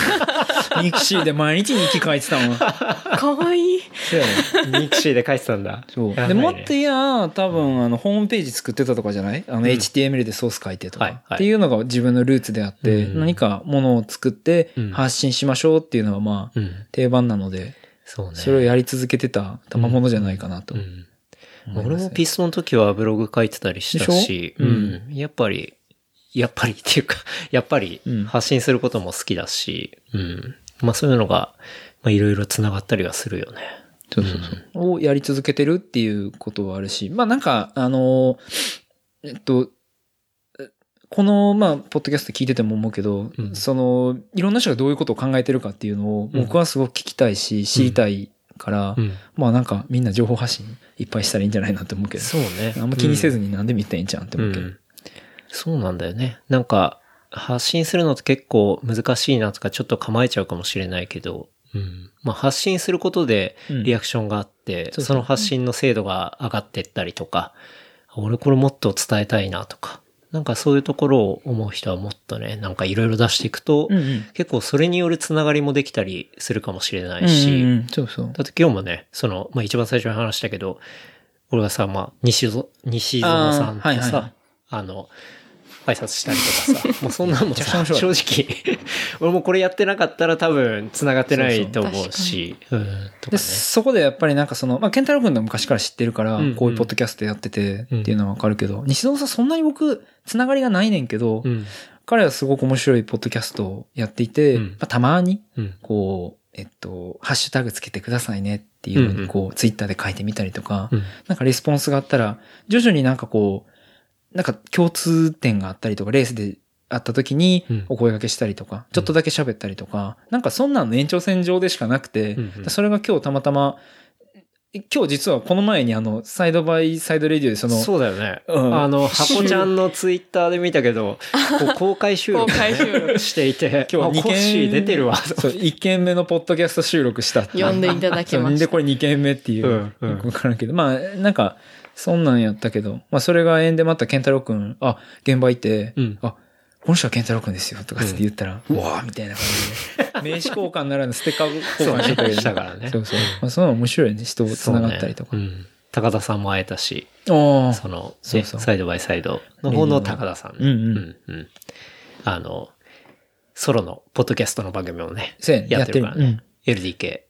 ミクシーで毎日日記書いてたもん。かわいい。そうやろミクシーで書いてたんだ。そう。で、もっと言や、多分、あの、ホームページ作ってたとかじゃない？あの、ん HTML でソース書いてとか、はいはいっていうのが自分のルーツであって、うん何かものを作ってうん発信しましょうっていうのはまあ、うん。定番なので、そうね。それをやり続けてた賜物じゃないかなと。俺もピストンの時はブログ書いてたりしたでしょ？うんうん。やっぱり、やっぱりっていうか、やっぱりうん発信することも好きだし、うん。まあそういうのが、まあいろいろ繋がったりはするよね。そうそうそう。をやり続けてるっていうことはあるし、まあなんか、あの、えっと、えこの、まあ、ポッドキャスト聞いてても思うけど、うんその、いろんな人がどういうことを考えてるかっていうのを、うん僕はすごく聞きたいし、知りたいから、うん。まあなんかみんな情報発信いっぱいしたらいいんじゃないなって思うけど、そうね。あんま気にせずにに何でも言ったらいいんじゃんって思うけど。うんそうなんだよね。なんか、発信するのって結構難しいなとかちょっと構えちゃうかもしれないけど、うん。まあ発信することでうん。リアクションがあって、そうそう。その発信の精度が上がってったりとか、俺これもっと伝えたいなとか、なんかそういうところを思う人はもっとね、なんかいろいろ出していくと、うんうん。結構それによるつながりもできたりするかもしれないうんし、うんうん。そうそう。だって今日もね、その、まあ、一番最初に話したけど、俺がさ、まあ、西園、西園さんとさ、あ,、あーはいはいはい。の、挨拶したりとかさ、もうそんなのもめちゃさ、正直、俺もこれやってなかったら多分繋がってないと思うし。そこでやっぱりなんかその、まあ、ケンタロウ君の昔から知ってるから、うんうんこういうポッドキャストやっててっていうのはわかるけど、西園さんそんなに僕、つながりがないねんけど、うん、彼はすごく面白いポッドキャストをやっていて、うん。まあ、たまに、うん、こう、えっと、ハッシュタグつけてくださいねっていうのに、こう、ツイッターで書いてみたりとか、うん、なんかレスポンスがあったら、徐々になんかこう、なんか共通点があったりとか、レースで会った時にうんお声掛けしたりとか、ちょっとだけ喋ったりとか、なんかそんなんの延長線上でしかなくて、うんうんそれが今日たまたま、今日実はこの前にあの、サイドバイサイドレディオでその、そうだよね。うんあの、箱ちゃんのツイッターで見たけど、こう公開収録、公開収録していて、今日2あコッシー出てるわ。そう、1件目のポッドキャスト収録したっていう呼んでいただきました。そうで、これ2件目っていう。うんうんよくわからんけど。まあ、なんか、そんなんやったけど、まあ、それが縁でまた健太郎くん、あ、現場行って、うんあ、この人は健太郎くんですよ、とかって言ったら、うわーみたいな感じで。名刺交換ならぬステッカー交換してくれうからねそうそう。まあ、その面白いね。人と繋がったりとか。そうねうん高田さんも会えたし。その、ねそうそうサイドバイサイドの方の高田さんね。うんうんうんうんあの、ソロのポッドキャストの番組もね、やってるからね。や LDK。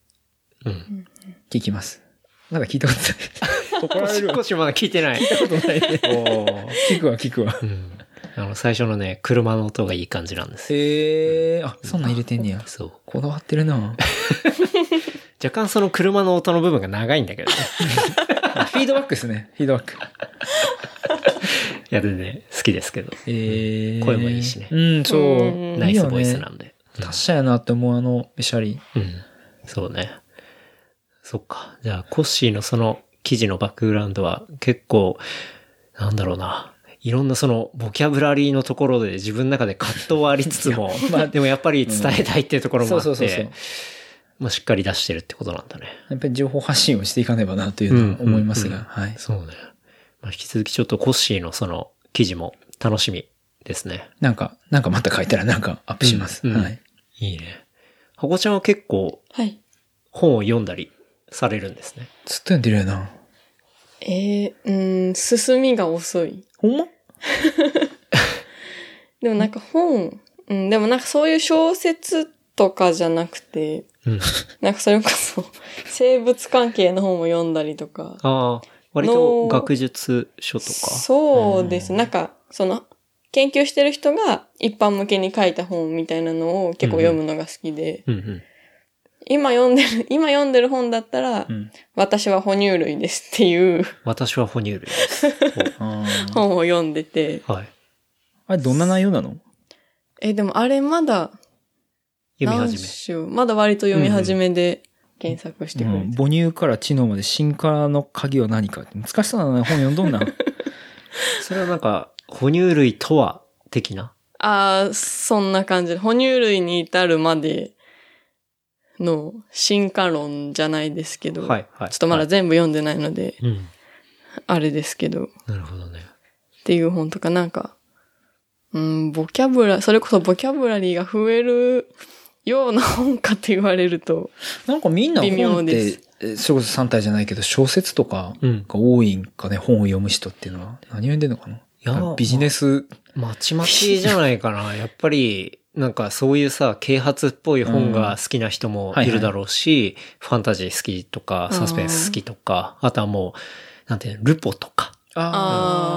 うん。聞きます。なんか聞いたことない。怒られるわ。少しまだ聞いてない。聞いたことないね。おー聞くわ、聞くわ。うん。あの、最初のね、車の音がいい感じなんですよ。へえ、あ、そんなん入れてんねや。そう。こだわってるな 若干その車の音の部分が長いんだけどね。フィードバックですね。フィードバック。いや、全然好きですけど。え声もいいしねうん、そうう。んナイスボイスいいよねなんで。達者やなって思う、あの、べしゃり。うん。そうね。そっか。じゃあ、コッシーのその記事のバックグラウンドは結構、なんだろうな。いろんなそのボキャブラリーのところで自分の中で葛藤はありつつも、まあでもやっぱり伝えたいっていうところもあってそうそうそうそう、。まあしっかり出してるってことなんだね。やっぱり情報発信をしていかねばなというのは思いますが、うんはい。そうね。まあ引き続きちょっとコッシーのその記事も楽しみですね。なんか、なんかまた書いたらなんかアップします。うんうんはい。いいね。ハコちゃんは結構はい。本を読んだりされるんですね。ずっと読んでるよな。えー、うーん、進みが遅い。ほんま？でもなんか本、うん、でもなんかそういう小説とかじゃなくて、うん。なんかそれこそ生物関係の本を読んだりとか。ああ、割と学術書とか？そうです。なんか、その、研究してる人が一般向けに書いた本みたいなのを結構読むのが好きで、うんうん。今読んでる、今読んでる本だったら、うん。私は哺乳類ですっていう私は哺乳類です。あー本を読んでて、はい。あれ、どんな内容なの？え、でもあれまだ、何読み始め。章？まだ割と読み始めで検索してくれて。うん母乳から知能まで進化の鍵は何かって難しそうな本読んどんな。それはなんか、哺乳類とは、的な？ああ、そんな感じで。哺乳類に至るまでの進化論じゃないですけど、はい、はい。ちょっとまだはい全部読んでないので、うん。あれですけど、っなるほどね。ていう本とかなんか、うん、ボキャブラ、それこそボキャブラリーが増えるような本かって言われると、なんかみんな微妙本っですそれこそ3体じゃないけど小説とかうん。が多いんかね、本を読む人っていうのは。何を読んでんのかないやビジネス、まちまちじゃないかな。やっぱり、なんかそういうさ、啓発っぽい本が好きな人もいるだろうし、ファンタジー好きとか、サスペンス好きとか、あとはもう、なんていうの、ルポとか、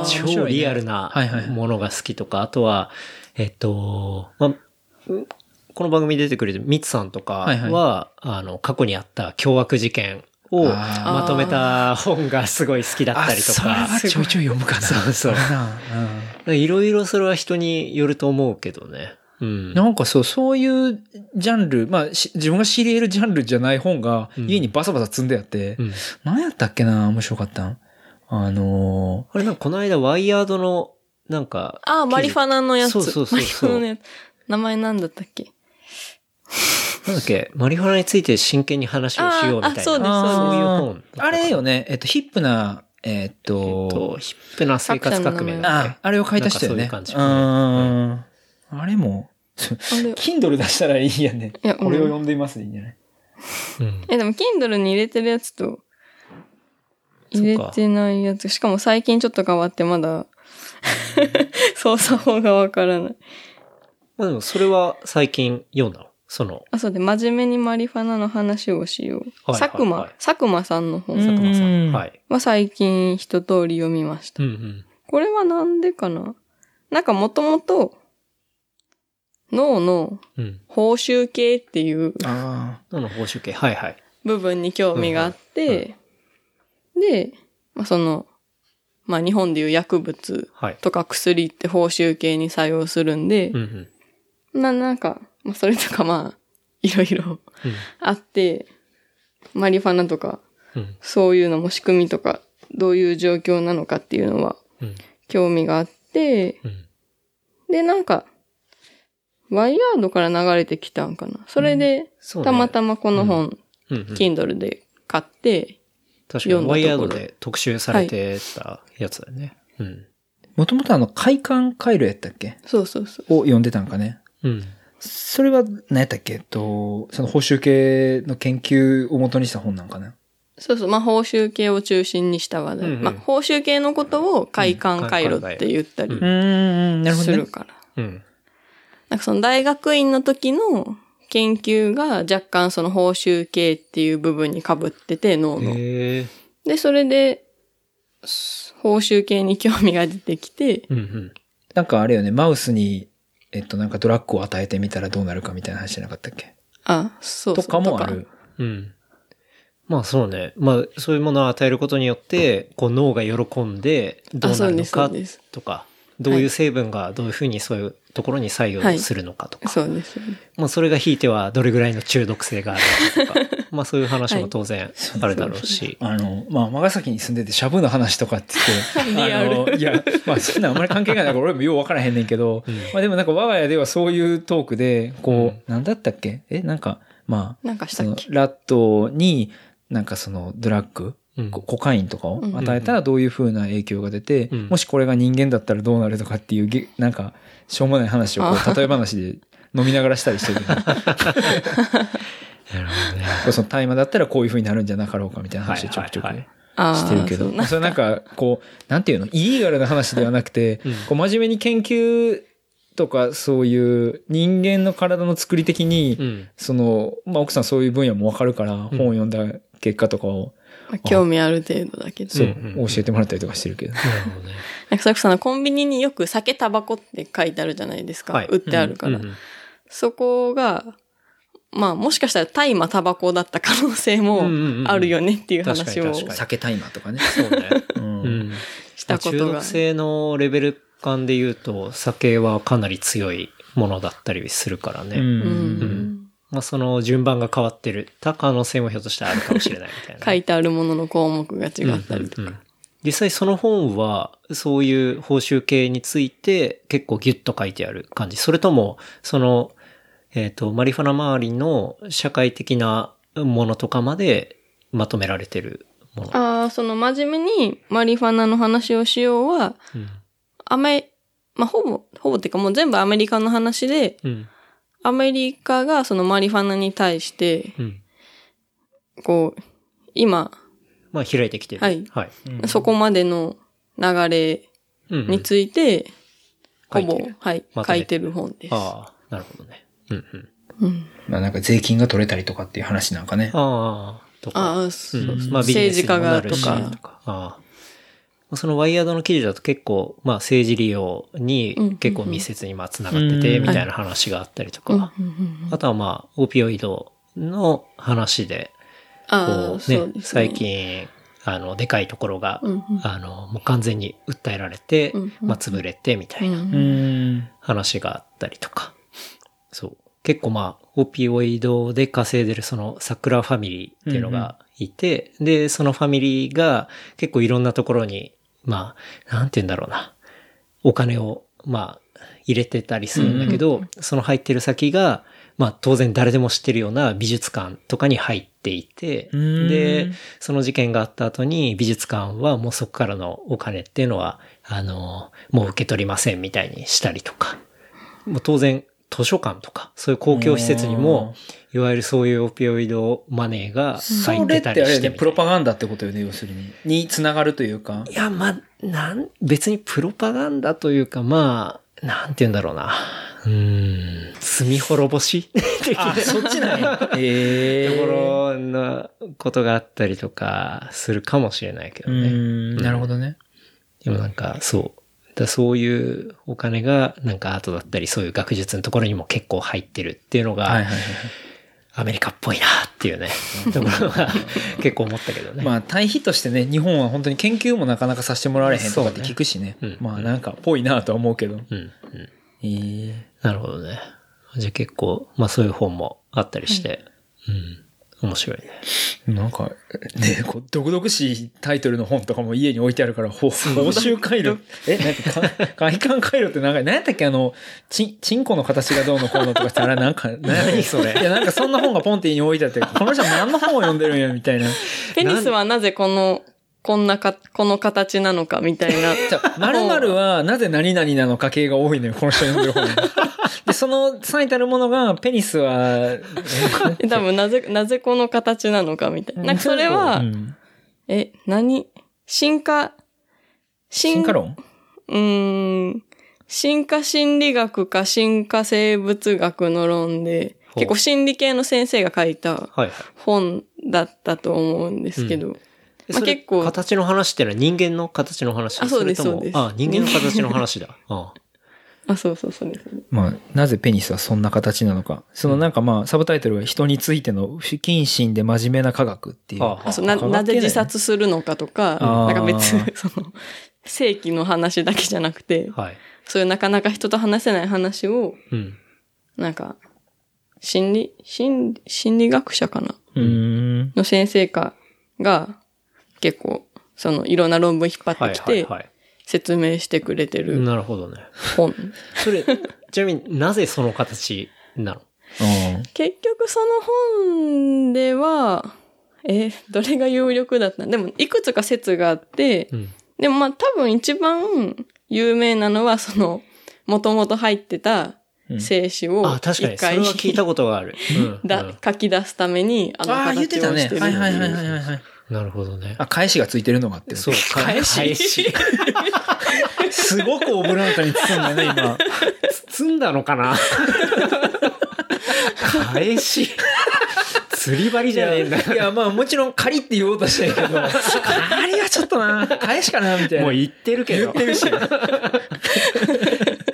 超リアルなはいはいはい。ものが好きとか、あとは、えっと、まあ、この番組に出てくれるミツさんとかは、はい。はあの、過去にあった凶悪事件をまとめた本がすごい好きだったりとか。は、ちょいちょい読むかな。そうそう。いろいろそれは人によると思うけどね。うん。なんかそう、そういうジャンル、まあ、し自分が知り得るジャンルじゃない本がうん。家にバサバサ積んであって、うん。何やったっけな面白かったん？あのあれなんかこの間ワイヤードの、なんか、ああ、マリファナのやつ。そうそうそうそう。名前なんだったっけ？なんだっけ、マリファナについて真剣に話をしようみたいな。ああそうですー。そういうあー本あれよね、えっと、ヒップな、えっえっと、と、ヒップな生活革命だっけ？あ、あれを書いた人よね。そういう感じうーん。あれも、Kindle 出したらいいやね。いやこれを読んでいますでいいんじゃないうん。え、でも Kindle に入れてるやつと、入れてないやつ。しかも最近ちょっと変わってまだ、操作法がわからない。まあでもそれは最近読んだの？その、あ、そうで、真面目にマリファナの話をしよう。はいはい佐久間、佐久間さんの本うん佐久間さうんん。はい。は最近一通り読みました。うんうん。これはなんでかな？なんかもともと、脳のうん。報酬系っていうあ脳の報酬系。はいはい。部分に興味があって、で、まあ、その、まあ日本でいう薬物はい。とか薬って報酬系に作用するんでうんう、ん。な、なんか、まあそれとかまあ、いろいろうんあって、マリファナとか、うん。そういうのも仕組みとか、どういう状況なのかっていうのはうん。興味があって、うん。で、なんか、ワイヤードから流れてきたんかな。それで、そうねたまたまこの本、うんうん。Kindle で買って、確かに、ワイヤード読んだところで特集されてたやつだよね。うん。もともとあの、快感回路やったっけ？そうそうそう。を読んでたんかね。うん。それは何やったっけ？と、その報酬系の研究を元にした本なんかな？そうそう。まあ、報酬系を中心にした話題。うんうんまあ、報酬系のことを快感回路って言ったりうんん、なるほどねする。から。うん。なんかその大学院の時の研究が若干その報酬系っていう部分に被ってて、脳の。で、それで、す報酬系に興味が出てきて、うんうん。なんかあれよね、マウスに、えっと、なんかドラッグを与えてみたらどうなるかみたいな話じゃなかったっけ？あ、そうそう。とかもある。うん。まあそうね。まあそういうものを与えることによって、こう脳が喜んでどうなるのかうですそうですとか、どういう成分がどういうふうにそういうところに作用するのかとか、そうですよね。まあそれがひいてはどれぐらいの中毒性があるのかとか、まあそういう話も当然あるだろうし。あの、まあ、長崎に住んでてシャブの話とかって言って、あの、いや、まあ、そんなあんまり関係がないから俺もよう分からへんねんけど、うん。まあでもなんか我が家ではそういうトークで、こう、うん。なんだったっけ？え、なんか、まあ、なんかしたそのっけラットに、なんかそのドラッグ、うんココカインとかをうん。与えたらどういう風な影響が出て、うん。もしこれが人間だったらどうなるとかっていうげ、なんか、しょうもない話をこう、例え話で飲みながらしたりしてる、ね。なるほどね。その大麻だったらこういう風になるんじゃなかろうかみたいな話でちょくちょくしてるけど、それなんか、こう、なんていうの？イリーガルな話ではなくて、うん。こう真面目に研究とかそういう人間の体の作り的に、うん。その、まあ奥さんそういう分野もわかるから、本を読んだ結果とかを、ま あ興味ある程度だけど。そう、うんうん教えてもらったりとかしてるけど。なるほどね。なんかそれこそあのコンビニによく酒タバコって書いてあるじゃないですか。はい売ってあるから。うんうんそこが、まあもしかしたら大麻タバコだった可能性もあるよねっていう話を確かに確かに酒タイマーとかね。そうね。う。うんん。したことが中毒。性のレベル感で言うと、酒はかなり強いものだったりするからね。う。うんん。まあその順番が変わってる。た可能性もひょっとしたらあるかもしれないみたいな。書いてあるものの項目が違ったりとか。うんうんうん実際その本は、そういう報酬系について結構ギュッと書いてある感じ。それとも、その、えっ、と、マリファナ周りの社会的なものとかまでまとめられてるもの。ああ、その真面目にマリファナの話をしようは、うん。アメ、まあ、ほぼ、ほぼっていうかもう全部アメリカの話で、うん。アメリカがそのマリファナに対して、うん。こう、今、まあ開いてきてる。はいはい。そこまでの流れについて、ほぼ書いてる、はい、書いてる本です。ああ、なるほどね。うんうん。うん、まあなんか税金が取れたりとかっていう話なんかね。ああ、とか。ああ、そううんそうまあビジネス政治家がとにもなるしか。ああ。そのワイヤードの記事だと結構、まあ政治利用に結構密接にまあ繋がってて、うんみたいな話があったりとか。あとはまあ、オピオイドの話で、こうね。最近、あの、でかいところが、うんうんあの、もう完全に訴えられて、うんうんまあ潰れて、みたいな。話があったりとか。そう。結構まあ、オピオイドで稼いでるその桜ファミリーっていうのがいて、で、そのファミリーが結構いろんなところに、まあ、なんて言うんだろうな。お金を、まあ、入れてたりするんだけど、その入ってる先が、まあ当然誰でも知ってるような美術館とかに入っていて、うんで、その事件があった後に美術館はもうそこからのお金っていうのは、あの、もう受け取りませんみたいにしたりとか。もう当然図書館とか、そういう公共施設にも、いわゆるそういうオピオイドマネーがそ入ってたれってあれね、りしてみたいなプロパガンダってことよね、要するに。につながるというか。いや、まあ、なん、別にプロパガンダというか、まあ、なんて言うんだろうな。うーん、罪滅ぼし？あ、そっちなんや。えところのことがあったりとかするかもしれないけどうね。ん、なるほどね。でもなんか、そう。だそういうお金が、なんかアートだったり、そういう学術のところにも結構入ってるっていうのが。アメリカっぽいなっていうね、ところが結構思ったけどね。まあ、対比としてね、日本は本当に研究もなかなかさせてもらわれへんとかって聞くしね。ねうんまあ、なんか、ぽいなとは思うけど。うん、うん。えーなるほどね。じゃあ結構、まあそういう本もあったりして、うん。面白いね。なんか、ね、こう、毒々しいタイトルの本とかも家に置いてあるから、ほ報酬回路。え、なんか、か外観回路ってなんか、何やったっけあの、ち、チンコの形がどうのこうのとかって、あれなんか、何それ？いや、なんかそんな本がポンって家に置いてあって、この人は何の本を読んでるんや、みたいな。ペニスはなぜこの、こんなか、この形なのかみたいな。じゃあ、〇〇はなぜ何々なのか系が多いのよ、この人読んでる本。で、その最たるものが、ペニスは、多分なぜ、なぜこの形なのかみたいな。なんかそれは、うん。え、何？進化、進進化論？うーん、進化心理学か進化生物学の論で、結構心理系の先生が書いたはいはい。本だったと思うんですけど、でそれまあ結構。形の話ってのは人間の形の話あそうですそうです。あ、人間の形の話だ。ああ、そうそうそうです。まあ、なぜペニスはそんな形なのか。そのなんかまあ、サブタイトルが人についての不謹慎で真面目な科学っていう。ああそうななぜ自殺するのかとか、なんか別、その、正規の話だけじゃなくて、はい。そういうなかなか人と話せない話を、うん。なんか、心理、心理、心理学者かな？うーん。の先生かが、結構、その、いろんな論文引っ張はいってきて、はいはい。説明してくれてるなるほどね。本。それ、ちなみになぜその形なの？結局その本では、えーどれが有力だった？でも、いくつか説があって、うん。でもまあ多分一番有名なのは、その、もともと入ってた精子をあ、確かに。一回それは聞いたことがある。うん。だうん書き出すために、あのああ、言ってたねはいはいはいはいはい。なるほどね。あ、返しがついてるのがあって。そう、返し返し。すごくオブラートに包んだね、今。包んだのかな？返し。釣り針じゃねえんだいや、まあもちろん仮って言おうとしたんやけど、仮はちょっとな、返しかな、みたいな。もう言ってるけど。言ってるし。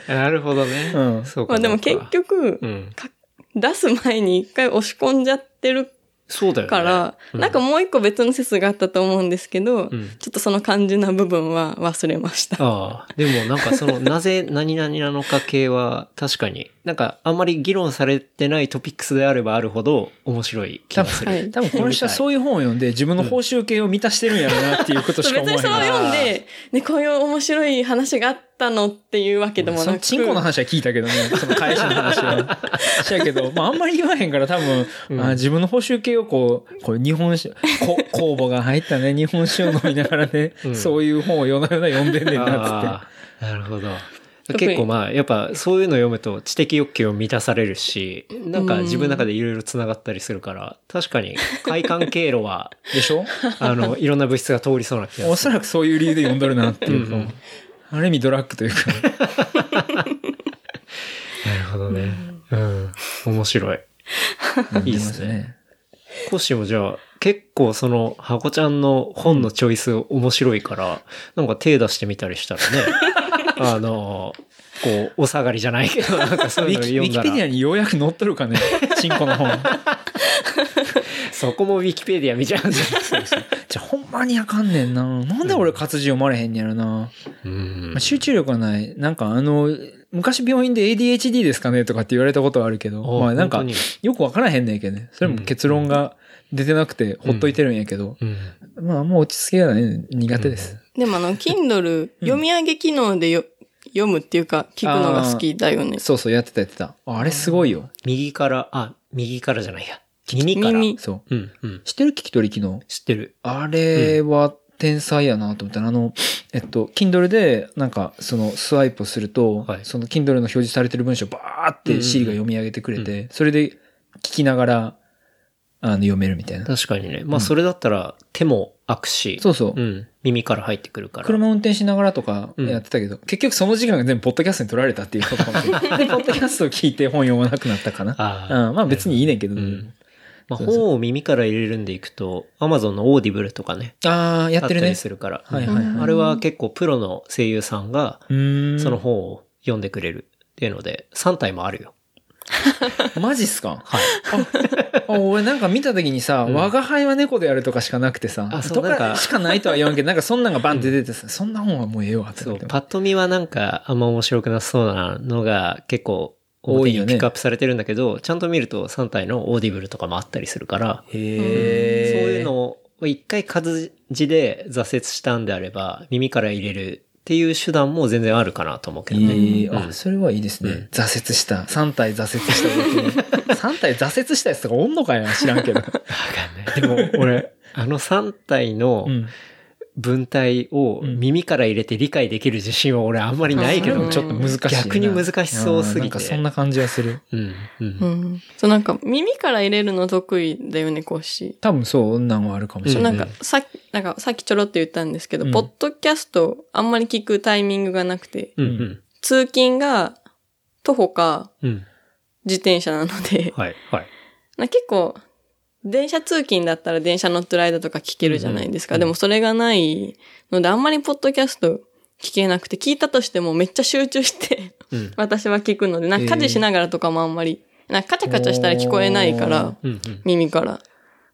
なるほどね。うんそうか。まあでも結局、うん。出す前に一回押し込んじゃってるそうだよね。から、うんなんかもう一個別の説があったと思うんですけど、うんちょっとその肝心な部分は忘れました。ああ。でもなんかその、なぜ何々なのか系は確かに、なんかあんまり議論されてないトピックスであればあるほど面白い気がする。はい多分この人はそういう本を読んで自分の報酬系を満たしてるんやろなっていうことし別にそれをか思わへん。読んで、ね、こういう面白い話があったのっていうわけでもそのなく。チンコの話は聞いたけどね、その会社の話は。しやけど、まああんまり言わへんから多分、うんあ自分の報酬系をこう、こう日本酒、こ 酵母が入ったね、日本酒を飲みながらね、うんそういう本を夜な夜な読んでんねんなっああ、なるほど。結構まあ、やっぱそういうの読むと知的欲求を満たされるし、なんか自分の中でいろいろ繋がったりするから、確かに快感経路は、て。でしょ？あの、いろんな物質が通りそうな気がする。おそらくそういう理由で読んどるなっていうか、うんうんある意味ドラッグというか。なるほどね。うん。面白い。いいっすね。ね。コッシーもじゃあ、結構その、ハコちゃんの本のチョイス面白いから、なんか手出してみたりしたらね、あの、こう、お下がりじゃないけど、なんかそういうの読んだら、キペディアにようやく載っとるかね、チンコの本。そこもウィキペディア見ちゃうんだよ。じゃあほんまにあかんねんな。なんで俺活字読まれへんねやろな。うんまあ、集中力がない。なんかあの、昔病院で ADHD ですかねとかって言われたことはあるけど、まあなんかよくわからへんねんけどね。それも結論が出てなくてほっといてるんやけど、うん。まあもう落ち着きがね、苦手です。でもあの、Kindle 読み上げ機能でよ読むっていうか、聞くのが好きだよね。そうそう、やってたやってた。ああれすごいよ。右から、あ、右からじゃないや。耳から。耳そう。うん、うん。知ってる？聞き取り機能？知ってる。あれは天才やなと思ったら、あの、えっと、Kindle で、なんか、その、スワイプをすると、はいその Kindle の表示されてる文章をバーって Siri が読み上げてくれて、それで聞きながら、あの、読めるみたいな。確かにね。まあ、それだったら手も開くし、そうそう。うん。耳から入ってくるから。車運転しながらとかうんやってたけど、結局その時間が全部ポッドキャストに取られたっていうことかもしれない。で、ポッドキャストを聞いて本読まなくなったかな。ああ。うん、まあ別にいいねんけど、うん。まあ、本を耳から入れるんでいくと、Amazon のオーディブルとかね。ああ、やってるねあったり。するから。はいはいはいあれは結構プロの声優さんが。その本を読んでくれるっていうので、三体もあるよ。マジっすか？はい。あ俺なんか見た時にさ、うん。我が輩は猫であるとかしかなくてさ、とあそうなんか。かしかないとは言わんけど、なんかそんなんがバンって出てさ、そんな本はもうええわってそう、パッと見はなんかあんま面白くなさそうなのが結構多いよね。ピックアップされてるんだけど、ちゃんと見ると三体のオーディブルとかもあったりするから。そういうのを一回活字で挫折したんであれば、耳から入れるっていう手段も全然あるかなと思うけどね。えーうんあ、それはいいですね。うん挫折した。三体挫折した時に。三体挫折したやつとかおんのかよ知らんけど。わかんない。でも俺、あの三体のうん。文体をうん耳から入れて理解できる自信は俺あんまりないけどねうんちょっと難しいな。逆に難しそうすぎてなんかそんな感じはする。うん。う。うんん。そうなんか耳から入れるの得意だよね、コッシ多分そう、なんはあるかもしー。れな。ないんかさっき、なんかさっきちょろっと言ったんですけど、うんポッドキャストあんまり聞くタイミングがなくて、うん。うん。通勤が徒歩かうん。自転車なので、はい。はい。な結構、電車通勤だったら電車乗ってる間とか聞けるじゃないですか。うんうんでもそれがないので、あんまりポッドキャスト聞けなくて、聞いたとしてもめっちゃ集中して、うん。私は聞くので、なんか家事しながらとかもあんまり、なんかカチャカチャしたら聞こえないから、うん。うん。耳から。だか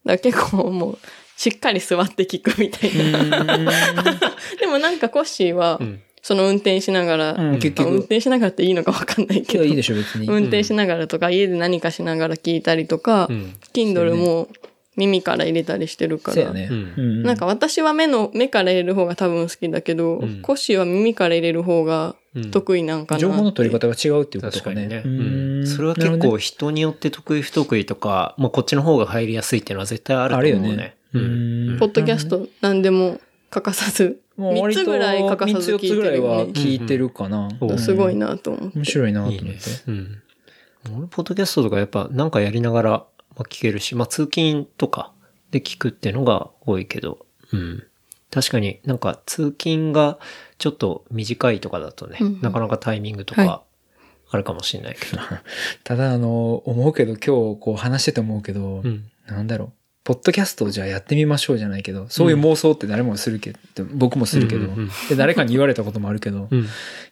ら結構もう、しっかり座って聞くみたいな。でもなんかコッシーはう、ん。その運転しながら、うん、結運転しながらっていいのかわかんないけど、いやいいでしょ、別に。運転しながらとか、家で何かしながら聞いたりとか、うん。Kindle も耳から入れたりしてるから。そうやね。なんか私は目の、目から入れる方が多分好きだけど、うんコッシーは耳から入れる方がうん得意なんかな。情報の取り方が違うっていうことかね。確かにね。それは結構人によって得意不得意とか、まあこっちの方が入りやすいっていうのは絶対あるとあるよ思うねね。。う。うんんポッドキャスト何でも欠かさず、3もう割とつぐらい欠かさず3つ4聞いてつぐらいは。聞いてるかな。うんすごいなと思って。面白いなといいね思って。。うん。俺、ポッドキャストとかやっぱなんかやりながらまあ聞けるし、まあ通勤とかで聞くっていうのが多いけど、うん。確かになんか通勤がちょっと短いとかだとね、うんなかなかタイミングとはかあるかもしれないけど。ただ、あの、思うけど、今日こう話してて思うけど、うん。なんだろう。ポッドキャストをじゃあやってみましょうじゃないけど、そういう妄想って誰もするけど、僕もするけど、うんうんうんで、誰かに言われたこともあるけど、うん。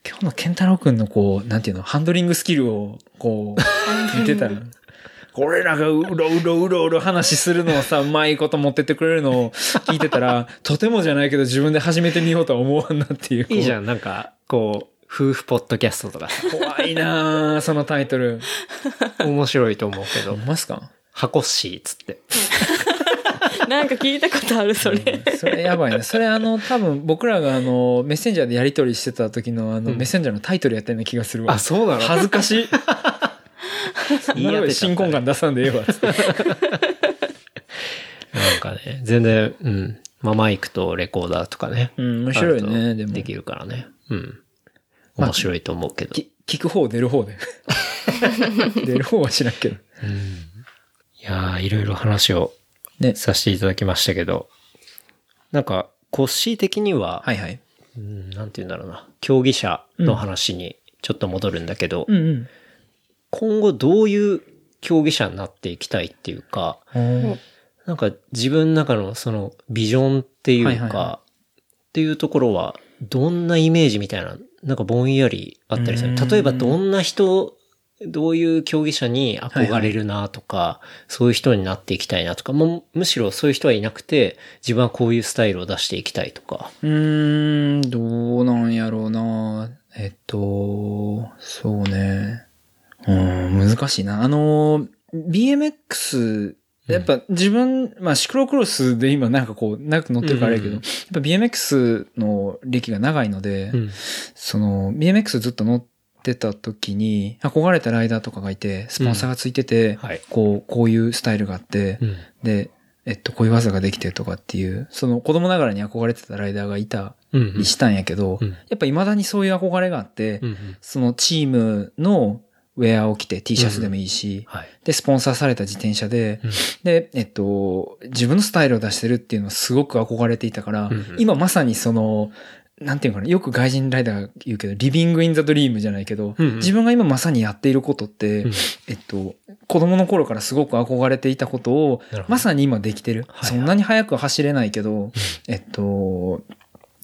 今日の健太郎くんのこう、なんていうの、ハンドリングスキルをこう、見てたら、俺らがうろうろうろうろ話するのをさ、うまいこと持ってってくれるのを聞いてたら、とてもじゃないけど自分で始めてみようとは思わんなっていう。ん。いいじゃん、なんか、こう、夫婦ポッドキャストとかさ怖いなぁ、そのタイトル。面白いと思うけどほん、ますか？ハコッシーっつって。なんか聞いたことある、それ。それやばいね。それあの、多分僕らがあの、メッセンジャーでやり取りしてた時のあの、うんメッセンジャーのタイトルやったような気がするわ。そうな恥ずかしい。言い当てちゃった新婚感出さんでええわ。つってなんかね、全然、うん。まあ、マイクとレコーダーとかね。うん、面白いね、でも。とできるからね。うん。まあ面白いと思うけど。き聞く方、出る方で。出る方は知らんけど。いやー、いろいろ話をね。させていただきましたけど、なんか、コッシー的には、はいはい。うん、なんて言うんだろうな、競技者の話にちょっと戻るんだけど、うん今後どういう競技者になっていきたいっていうか、うん。なんか自分の中のそのビジョンっていうか、はいはいはっていうところは、どんなイメージみたいな、なんかぼんやりあったりする。うん例えばどんな人、どういう競技者に憧れるなとか、そういう人になっていきたいなとか、もうむしろそういう人はいなくて、自分はこういうスタイルを出していきたいとか。うーん、どうなんやろうな。えっと、そうね。うん、難しいな。あの、BMX、やっぱ自分、まあシクロクロスで今なんかこう、長く乗ってるからあれやけど、うんやっぱ BMX の歴が長いので、うん。その BMX ずっと乗ってた時に、憧れたライダーとかがいて、スポンサーがついてて、はい。こう、こういうスタイルがあって、うん。で、えっと、こういう技ができてとかっていう、その子供ながらに憧れてたライダーがいたうん。りしたんやけど、うんやっぱ未だにそういう憧れがあって、うん。そのチームのウェアを着て T シャツでもいいし、はい。で、スポンサーされた自転車で、うんで、えっと、自分のスタイルを出してるっていうのはすごく憧れていたから、うんうん今まさにその、なんていうのかな、よく外人ライダーが言うけど、リビングインザドリームじゃないけど、うんうん。自分が今まさにやっていることって、うんえっと、子供の頃からすごく憧れていたことをまさに今できてる。はいはい。そんなに速く走れないけど、えっと、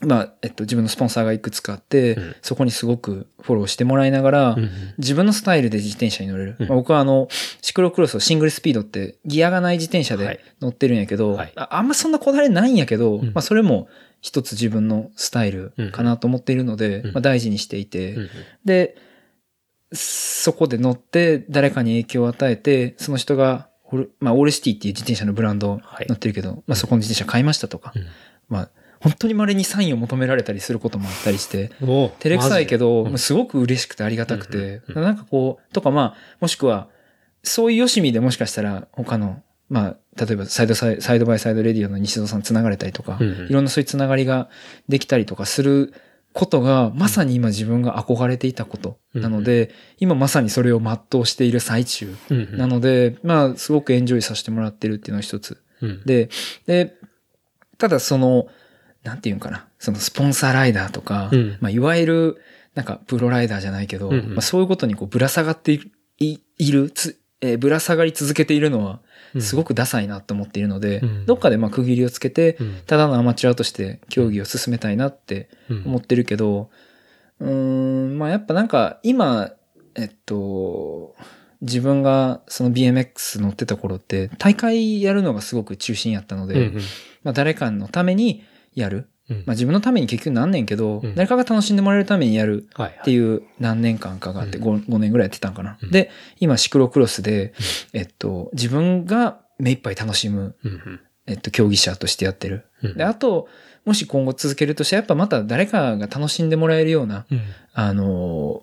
まあ、えっと、自分のスポンサーがいくつかあって、うん。そこにすごくフォローしてもらいながら、うん。自分のスタイルで自転車に乗れる。うん。まあ僕はあの、シクロクロスをシングルスピードってギアがない自転車はい。で乗ってるんやけど、はい。ああんまそんなこだわりないんやけど、うん。まあそれも一つ自分のスタイルかなと思っているので、うん。まあ大事にしていて、うん。で、そこで乗って誰かに影響を与えて、その人が、オルまあ、オールシティっていう自転車のブランドはい。乗ってるけど、まあそこの自転車買いましたとか、うん。まあ、本当に稀にサインを求められたりすることもあったりして、お照れくさいけど、うすごく嬉しくてありがたくて、なんかこう、とかまあ、もしくは、そういうよしみでもしかしたら他の、まあ、例えばサイドサイサイドバイサイドレディオの西戸さん繋がれたりとか、うんうん。いろんなそういう繋がりができたりとかすることが、まさに今自分が憧れていたことなので、今まさにそれを全うしている最中うんうん。なので、まあ、すごくエンジョイさせてもらってるっていうのが一つ。うん。で、で、ただその、なんていうんかな、そのスポンサーライダーとか、うん。まあ、いわゆる、なんか、プロライダーじゃないけど、うんうん。まあ、そういうことにこう、ぶら下がっている、つえーぶら下がり続けているのは、すごくダサいなと思っているので、うん。どっかでまあ区切りをつけて、うん。ただのアマチュアとして競技を進めたいなってうん。思ってるけど、うーん、まあやっぱなんか今、えっと、自分がその BMX 乗ってた頃って大会やるのがすごく中心やったので、うんうん。まあ誰かのためにやる。うん。まあ自分のために結局なんねんけど、うん。誰かが楽しんでもらえるためにやる。っていう何年間かがあって、う 5, 5年ぐらいやってたんかな。うん。で、今シクロクロスで、えっと、自分が目いっぱい楽しむ、えっと、競技者としてやってる。うん。で、あと、もし今後続けるとしたら、やっぱまた誰かが楽しんでもらえるような、うん。あの、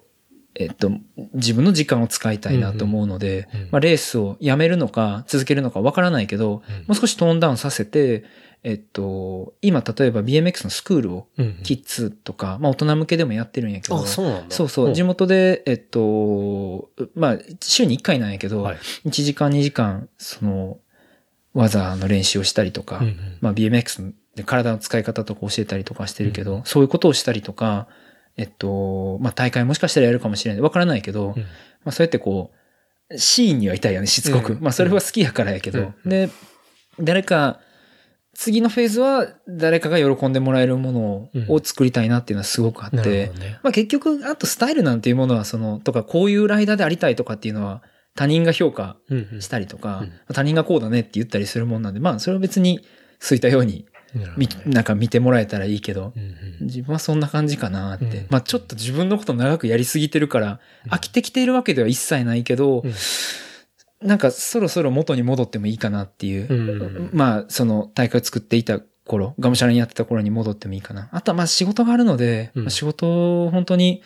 えっと、自分の時間を使いたいなと思うので、うん。うん。まあ、レースをやめるのか続けるのかわからないけど、うん。もう少しトーンダウンさせて、えっと、今例えば BMX のスクールを、キッズとか、まあ大人向けでもやってるんやけど、あ、そうなんだ。そうそう、地元で、えっと、まあ、週に1回なんやけど、はい。1時間2時間、その、技の練習をしたりとか、うんうん。まあ BMX で体の使い方とか教えたりとかしてるけど、そういうことをしたりとか、えっと、まあ大会もしかしたらやるかもしれない。わからないけど、うん。まあそうやってこう、シーンにはいたいよね、しつこく。うん。まあそれは好きやからやけど。うん。で、誰か、次のフェーズは誰かが喜んでもらえるものを,、作りたいなっていうのはすごくあって、ほどね。まあ結局、あとスタイルなんていうものは、その、とかこういうライダーでありたいとかっていうのは、他人が評価うんうん。したりとか、うん。他人がこうだねって言ったりするもんなんで、まあ、それは別に、そういったように、みなんか見てもらえたらいいけど、うんうん。自分はそんな感じかなって。うん。まあちょっと自分のこと長くやりすぎてるから、うん。飽きてきているわけでは一切ないけど、うんなんかそろそろ元に戻ってもいいかなっていう。うんまあその大会を作っていた頃、がむしゃらにやってた頃に戻ってもいいかな。あとはまあ仕事があるので、うんまあ仕事を本当に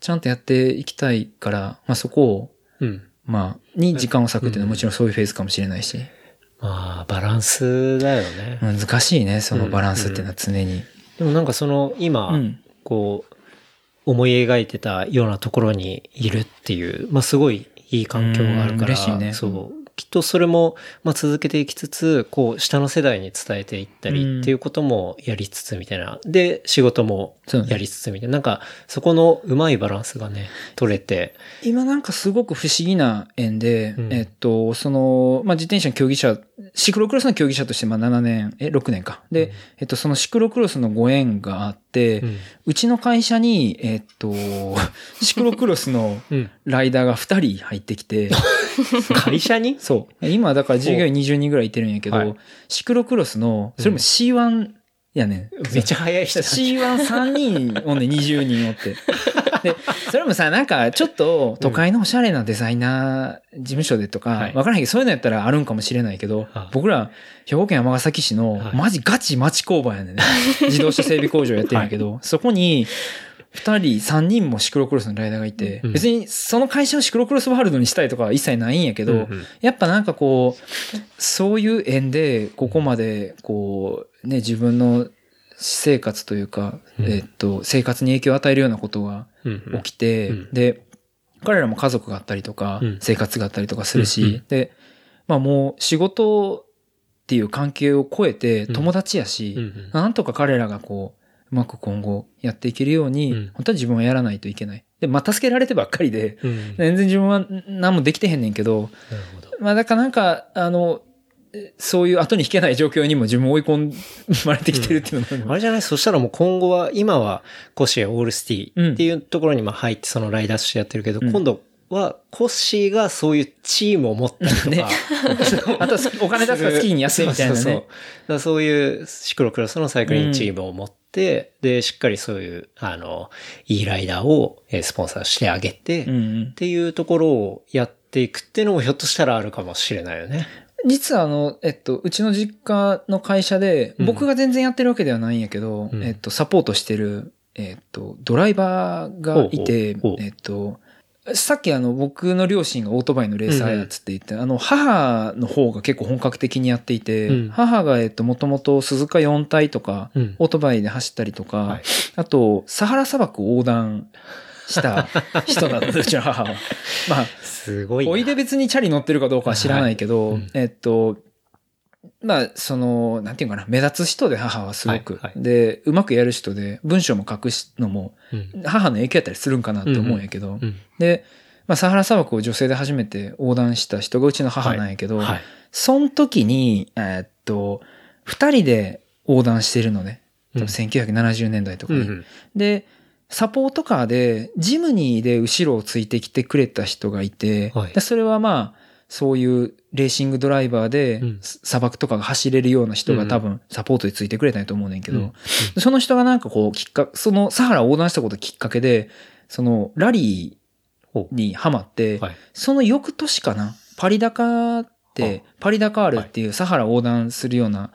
ちゃんとやっていきたいから、まあそこを、うん。まあ、に時間を割くっていうのはもちろんそういうフェーズかもしれないし、まあ、バランスだよね。難しいね、そのバランスっていうのは常に。でもなんかその、今、うんこう、思い描いてたようなところにいるっていう、まあすごいいい環境があるから、うん嬉しいねそう。きっとそれも、まあ続けていきつつ、こう、下の世代に伝えていったうん。りっていうこともやりつつみたいな。で、仕事もやりつつみたいな。なんか、そこのうまいバランスがね、取れて、今なんかすごく不思議な縁で、うん。えっと、その、まあ、自転車の競技者、シクロクロスの競技者としてまあ7年、え、6年か。で、うん。えっと、そのシクロクロスのご縁があって、うん。うちの会社に、えっと、シクロクロスのうん。ライダーが2人入ってきて、会社に？そう。今だから従業員20人ぐらいいてるんやけど、はい。シクロクロスの、それも C1 やねん。めっちゃ早い人だ C13 人おんねん20人おって。で、それもさ、なんかちょっと都会のおしゃれなデザイナー事務所でとか、はい。わからへんけど、そういうのやったらあるんかもしれないけど、はい僕ら、兵庫県尼崎市のはい。マジガチ町工場やねんね。自動車整備工場やってるんやけど、そこに、二人、三人もシクロクロスのライダーがいて、うん。別にその会社をシクロクロスワールドにしたいとかは一切ないんやけど、うんうん。やっぱなんかこう、そういう縁で、ここまで、こう、ね、自分の私生活というか、うん。えっと、生活に影響を与えるようなことがうんうん。起きて、うん。で、彼らも家族があったりとか、うん。生活があったりとかするし、うんうん。で、まあもう仕事っていう関係を超えてうん。友達やし、うんうん。なんとか彼らがこう、うまく今後やっていけるように、うん。本当は自分はやらないといけない。で、まあ助けられてばっかりで、うん。全然自分は何もできてへんねんけど、ど。まあだからなんか、あの、えそういう後に引けない状況にも自分を追い込まれてきてるっていうのも、あれじゃない？そしたらもう今後は、今はコッシーオールスティーっていうところにまあ入ってそのライダーとしてやってるけど、うん。今度はコッシーがそういうチームを持ったりとか、ね。あとはお金出すから好きに安いみたいなね。そうそうそう。だそういうシクロクロスのサイクリングチームを持って、で、しっかりそういう、あの、いいライダーをえースポンサーしてあげて、っていうところをやっていくっていうのもひょっとしたらあるかもしれないよね。実はあの、えっと、うちの実家の会社で、うん。僕が全然やってるわけではないんやけど、うん。えっと、サポートしてる、えっと、ドライバーがいてほうほうほう、えっと、さっきあの、僕の両親がオートバイのレーサーやつって言って、あの、母の方が結構本格的にやっていて、うん。母がえっと、もともと鈴鹿4体とか、うん。オートバイで走ったりとか、はい。あと、サハラ砂漠横断した 人なので、うちの母は。まあ、すごいな。おいで別にチャリ乗ってるかどうかは知らないけど、はいうん。えっと、まあ、その、なんていうかな、目立つ人で母はすごく、はいはい。で、うまくやる人で、文章も書くのも、うん。母の影響やったりするんかなって思うんやけど、うんで、まあ、サハラ砂漠を女性で初めて横断した人がうちの母なんやけど、はい。その時に、えーっと、二人で横断してるのね。多分1970年代とかに。うん。で、サポートカーで、ジムニーで後ろをついてきてくれた人がいて、はい。でそれはまあ、そういうレーシングドライバーでうん、砂漠とかが走れるような人がうん。多分サポートでついてくれたんやと思うねんけど、その人がなんかこう、きっかそのサハラを横断したこときっかけで、そのラリーにハマって、はい。その翌年かな、パリダカーって、パリダカールっていうサハラ横断するような、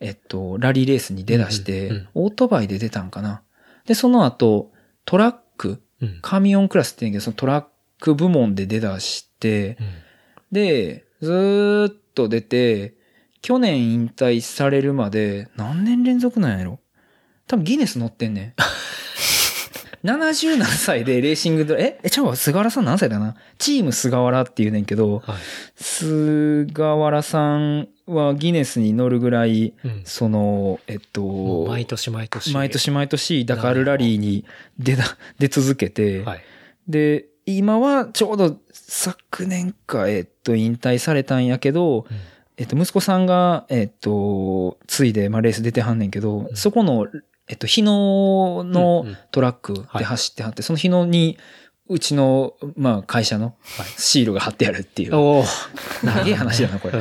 えっと、ラリーレースに出だして、オートバイで出たんかな。で、その後、トラック、うん。カミオンクラスって言うんやけど、そのトラック部門で出だして、で、ずーっと出て、去年引退されるまで、何年連続なんやろ？多分ギネス乗ってんねん。70何歳でレーシングドラえ、え、ちゃうわ、菅原さん何歳だな？チーム菅原って言うねんけど、はい。菅原さんはギネスに乗るぐらい、うんその、えっと、毎年毎年。毎年毎年ダカールラリーに出だ、出続けて、はい。で、今はちょうど昨年か、えっと、引退されたんやけど、うんえっと、息子さんが、えっと、ついで、まあ、レース出てはんねんけど、そこの、えっと、日野のうんうんトラックで走ってはって、その日野にうちの、まあ、会社のシールが貼ってあるっていう。おお。長い話だな、これ。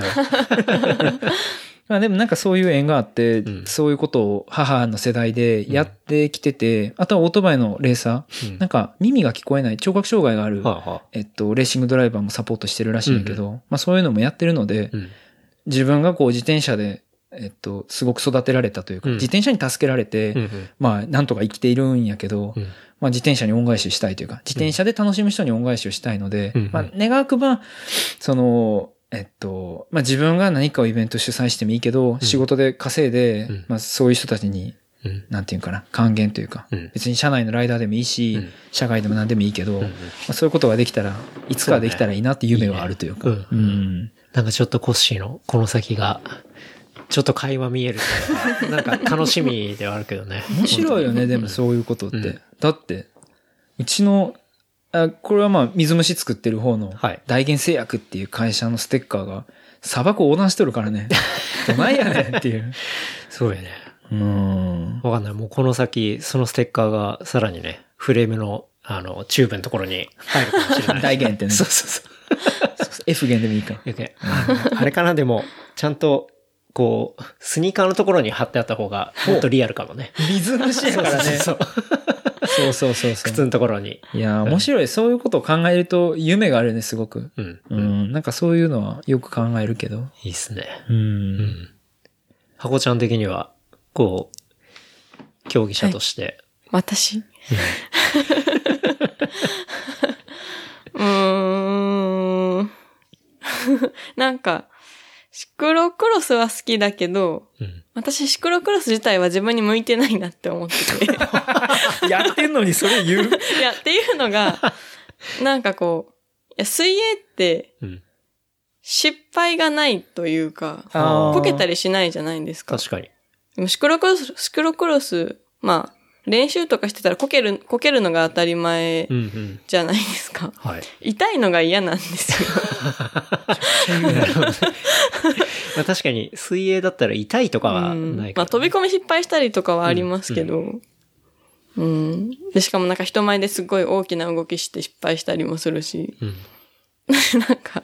まあでもなんかそういう縁があって、うん。そういうことを母の世代でやってきてて、あとはオートバイのレーサー、うん。なんか耳が聞こえない聴覚障害がある、はあはあ。えっと、レーシングドライバーもサポートしてるらしいんだけど、まあそういうのもやってるので、うん。自分がこう自転車で、えっと、すごく育てられたというか、うん。自転車に助けられて、うんうん。まあなんとか生きているんやけど、うん。まあ自転車に恩返ししたいというか、自転車で楽しむ人に恩返しをしたいので、うん。まあ願わくば、その、えっと、まあ自分が何かをイベント主催してもいいけど、仕事で稼いで、うん。まあそういう人たちに、うん。なんていうかな、還元というか、うん。別に社内のライダーでもいいし、うん。社外でも何でもいいけど、うんうん。まあ、そういうことができたら、いつかはできたらいいなって夢はあるというか。いいねうん。なんかちょっとコッシーのこの先が、ちょっと会話見える。というか、なんか楽しみではあるけどね。面白いよね、でもそういうことって。うん。だって、うちの、あこれはまあ水虫作ってる方のはい大元製薬っていう会社のステッカーが砂漠横断しとるからね。どないやねんっていう。そうよね。うん。わかんない。もうこの先、そのステッカーがさらにね、フレームの、あの、チューブのところに入るかもしれない。大元ってね。そうそうそう。F 元でもいいか。よけあのあれかな、でも、ちゃんと、こう、スニーカーのところに貼ってあった方が、もっとリアルかもね。水虫やからね。そうそうそうそうそうそう。靴のところに。いや、面白い。そういうことを考えると夢があるね、すごく。うん。うん。なんかそういうのはよく考えるけど。いいっすね。う。うんん。箱ちゃん的には、こう、競技者として、私？うーん。なんか、シクロクロスは好きだけど、うん。私シクロクロス自体は自分に向いてないなって思ってて。い やってんのにそれ言う？や、っていうのが、なんかこう、いや水泳ってうん。失敗がないというか、あーこけたりしないじゃないですか。確かに。でもシクロクロス、シクロクロス、まあ、練習とかしてたらこける、こけるのが当たり前うんうん。じゃないですか。はい。痛いのが嫌なんですよ。まあ確かに、水泳だったら痛いとかはうん。ないから、まあ飛び込み失敗したりとかはありますけど、うん、で、しかもなんか人前ですごい大きな動きして失敗したりもするし、うん。なんか、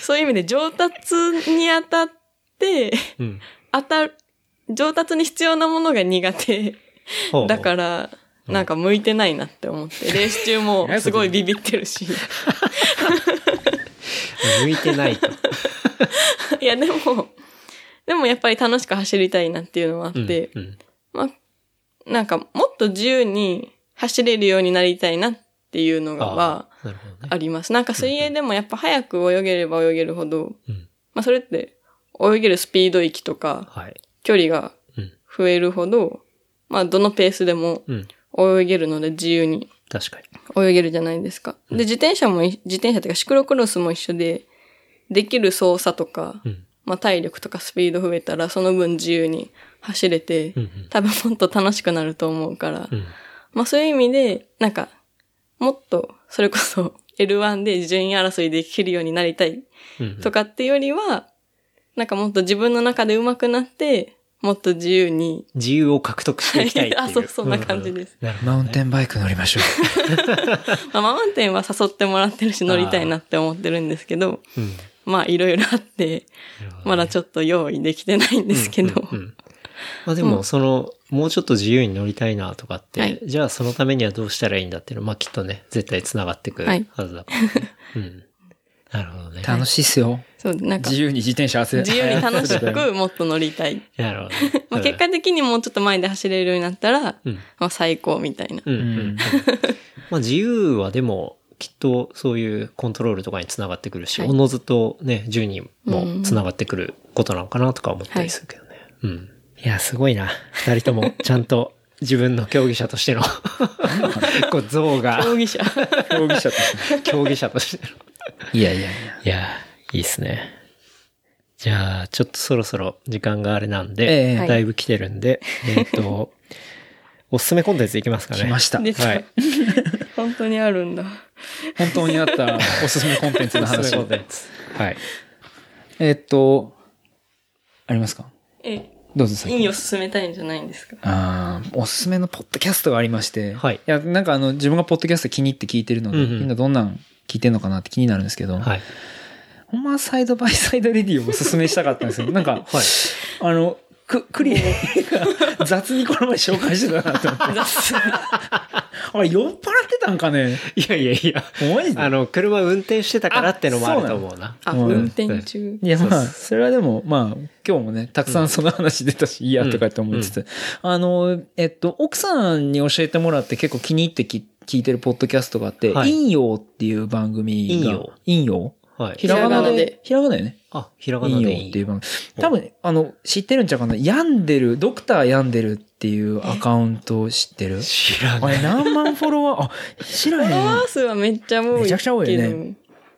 そういう意味で上達にあたって、うん。当たる、上達に必要なものが苦手。だから、なんか向いてないなって思って、レース中も すごいビビってるし。向いてないと。いや、でも、でもやっぱり楽しく走りたいなっていうのはあって、うん。まあ、なんかもっと自由に走れるようになりたいなっていうのがはあります。なんか水泳でもやっぱ早く泳げれば泳げるほど、うん。まあそれって泳げるスピード域とかはい。距離がうん。増えるほど、まあどのペースでもうん。泳げるので自由に確かに。泳げるじゃないですか。で、自転車もい、自転車っていうかシクロクロスも一緒で、できる操作とか、うん。まあ体力とかスピード増えたらその分自由に走れて、うんうん多分もっと楽しくなると思うから、うん。まあそういう意味で、なんか、もっと、それこそ L1 で順位争いできるようになりたいうん。とかっていうよりは、なんかもっと自分の中で上手くなって、もっと自由に。自由を獲得していきたいっていう。あそうそんな感じですマウンテンバイク乗りましょ まあ、マウンテンは誘ってもらってるし乗りたいなって思ってるんですけど、うん。まあいろいろあって、まだちょっと用意できてないんですけど、うんうんまあでも、その、もうちょっと自由に乗りたいなとかって、はいじゃあそのためにはどうしたらいいんだっていうのは、まあきっとね、絶対繋がってくるはいはずだから、ね うん。なるほどね。う。楽しいっすよ。そう、なんか自、由に自転車汗自由に楽しくもっと乗りたい。なるほどね。まあ結果的にもうちょっと前で走れるようになったら、うん、まあ最高みたいな。うん。うん。う んまあ自由はでも、きっとそういうコントロールとかにつながってくるし、はいおのずとね、順にもつながってくることなのかなとか思ったりするけどね。うん。いや、すごいな。二人とも ちゃんと自分の競技者としての、こう、像が、競技者。競技者として。競技者としての。いやいやいや。いや、いいっすね。じゃあ、ちょっとそろそろ時間があれなんで、ええだいぶ来てるんで、えっ、と、おすすめコンテンツいきますかね。来ましたはい。本当にあるんだ。本当にあった おすすめコンテンツの話。はい。えーっと、ありますか？え、どうぞ先いいを進めたいんじゃないんですか？ああ、おすすめのポッドキャストがありまして。はいいや、なんかあの、自分がポッドキャスト気に入って聞いてるので、うんうんみんなどんなん聞いてんのかなって気になるんですけど、はい。ほんまはサイドバイサイドレディをおすすめしたかったんですよ。なんか、はい。あの、く、クリエが雑にこの前紹介してたなと思って。あれ、酔っ払ってたんかねいやいやいや。マジであの、車運転してたからってのもあると思うな。あ、うん運転中。いや、まあ、それはでも、まあ、今日もね、たくさんその話出たし、いいや、とかって思いつつ、あの、えっと、奥さんに教えてもらって結構気に入ってき聞いてるポッドキャストがあって、はい陰陽っていう番組が、陰陽陰陽はい。ひらがなで？ひらがなよね。あ、ひらがな陰でいい。陽っていう番組。多分、あの、知ってるんちゃうかな病んでる、ドクター病んでるっていうアカウントを知ってる？知らない。あれ何万フォロワー、あ、知らフォロワへん。ー数はめっちゃ多い。めちゃくちゃ多いよね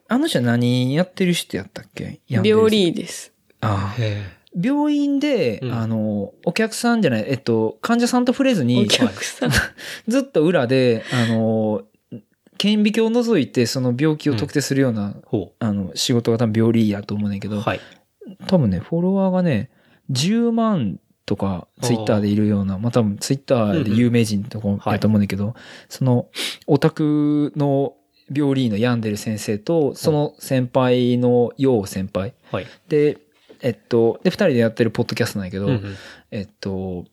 あの人は何やってる人やったっけ？病理です。ああへ病院で、うんあの、お客さんじゃない、えっと、患者さんと触れずにお、客さん。ずっと裏で、あの、顕微鏡を除いてその病気を特定するような、ーほあの、仕事が多分病理やと思うねんけう。ど、はい。多分ね、フォロワーがね、10万とかツイッターでいるような、まあ多分ツイッターで有名人とかやと思うねんだけど、その、オタクの病理の病んでる先生と、その先輩の陽先輩。はい。で、えっと、で、二人でやってるポッドキャストなんやけど、うんうん。えっと、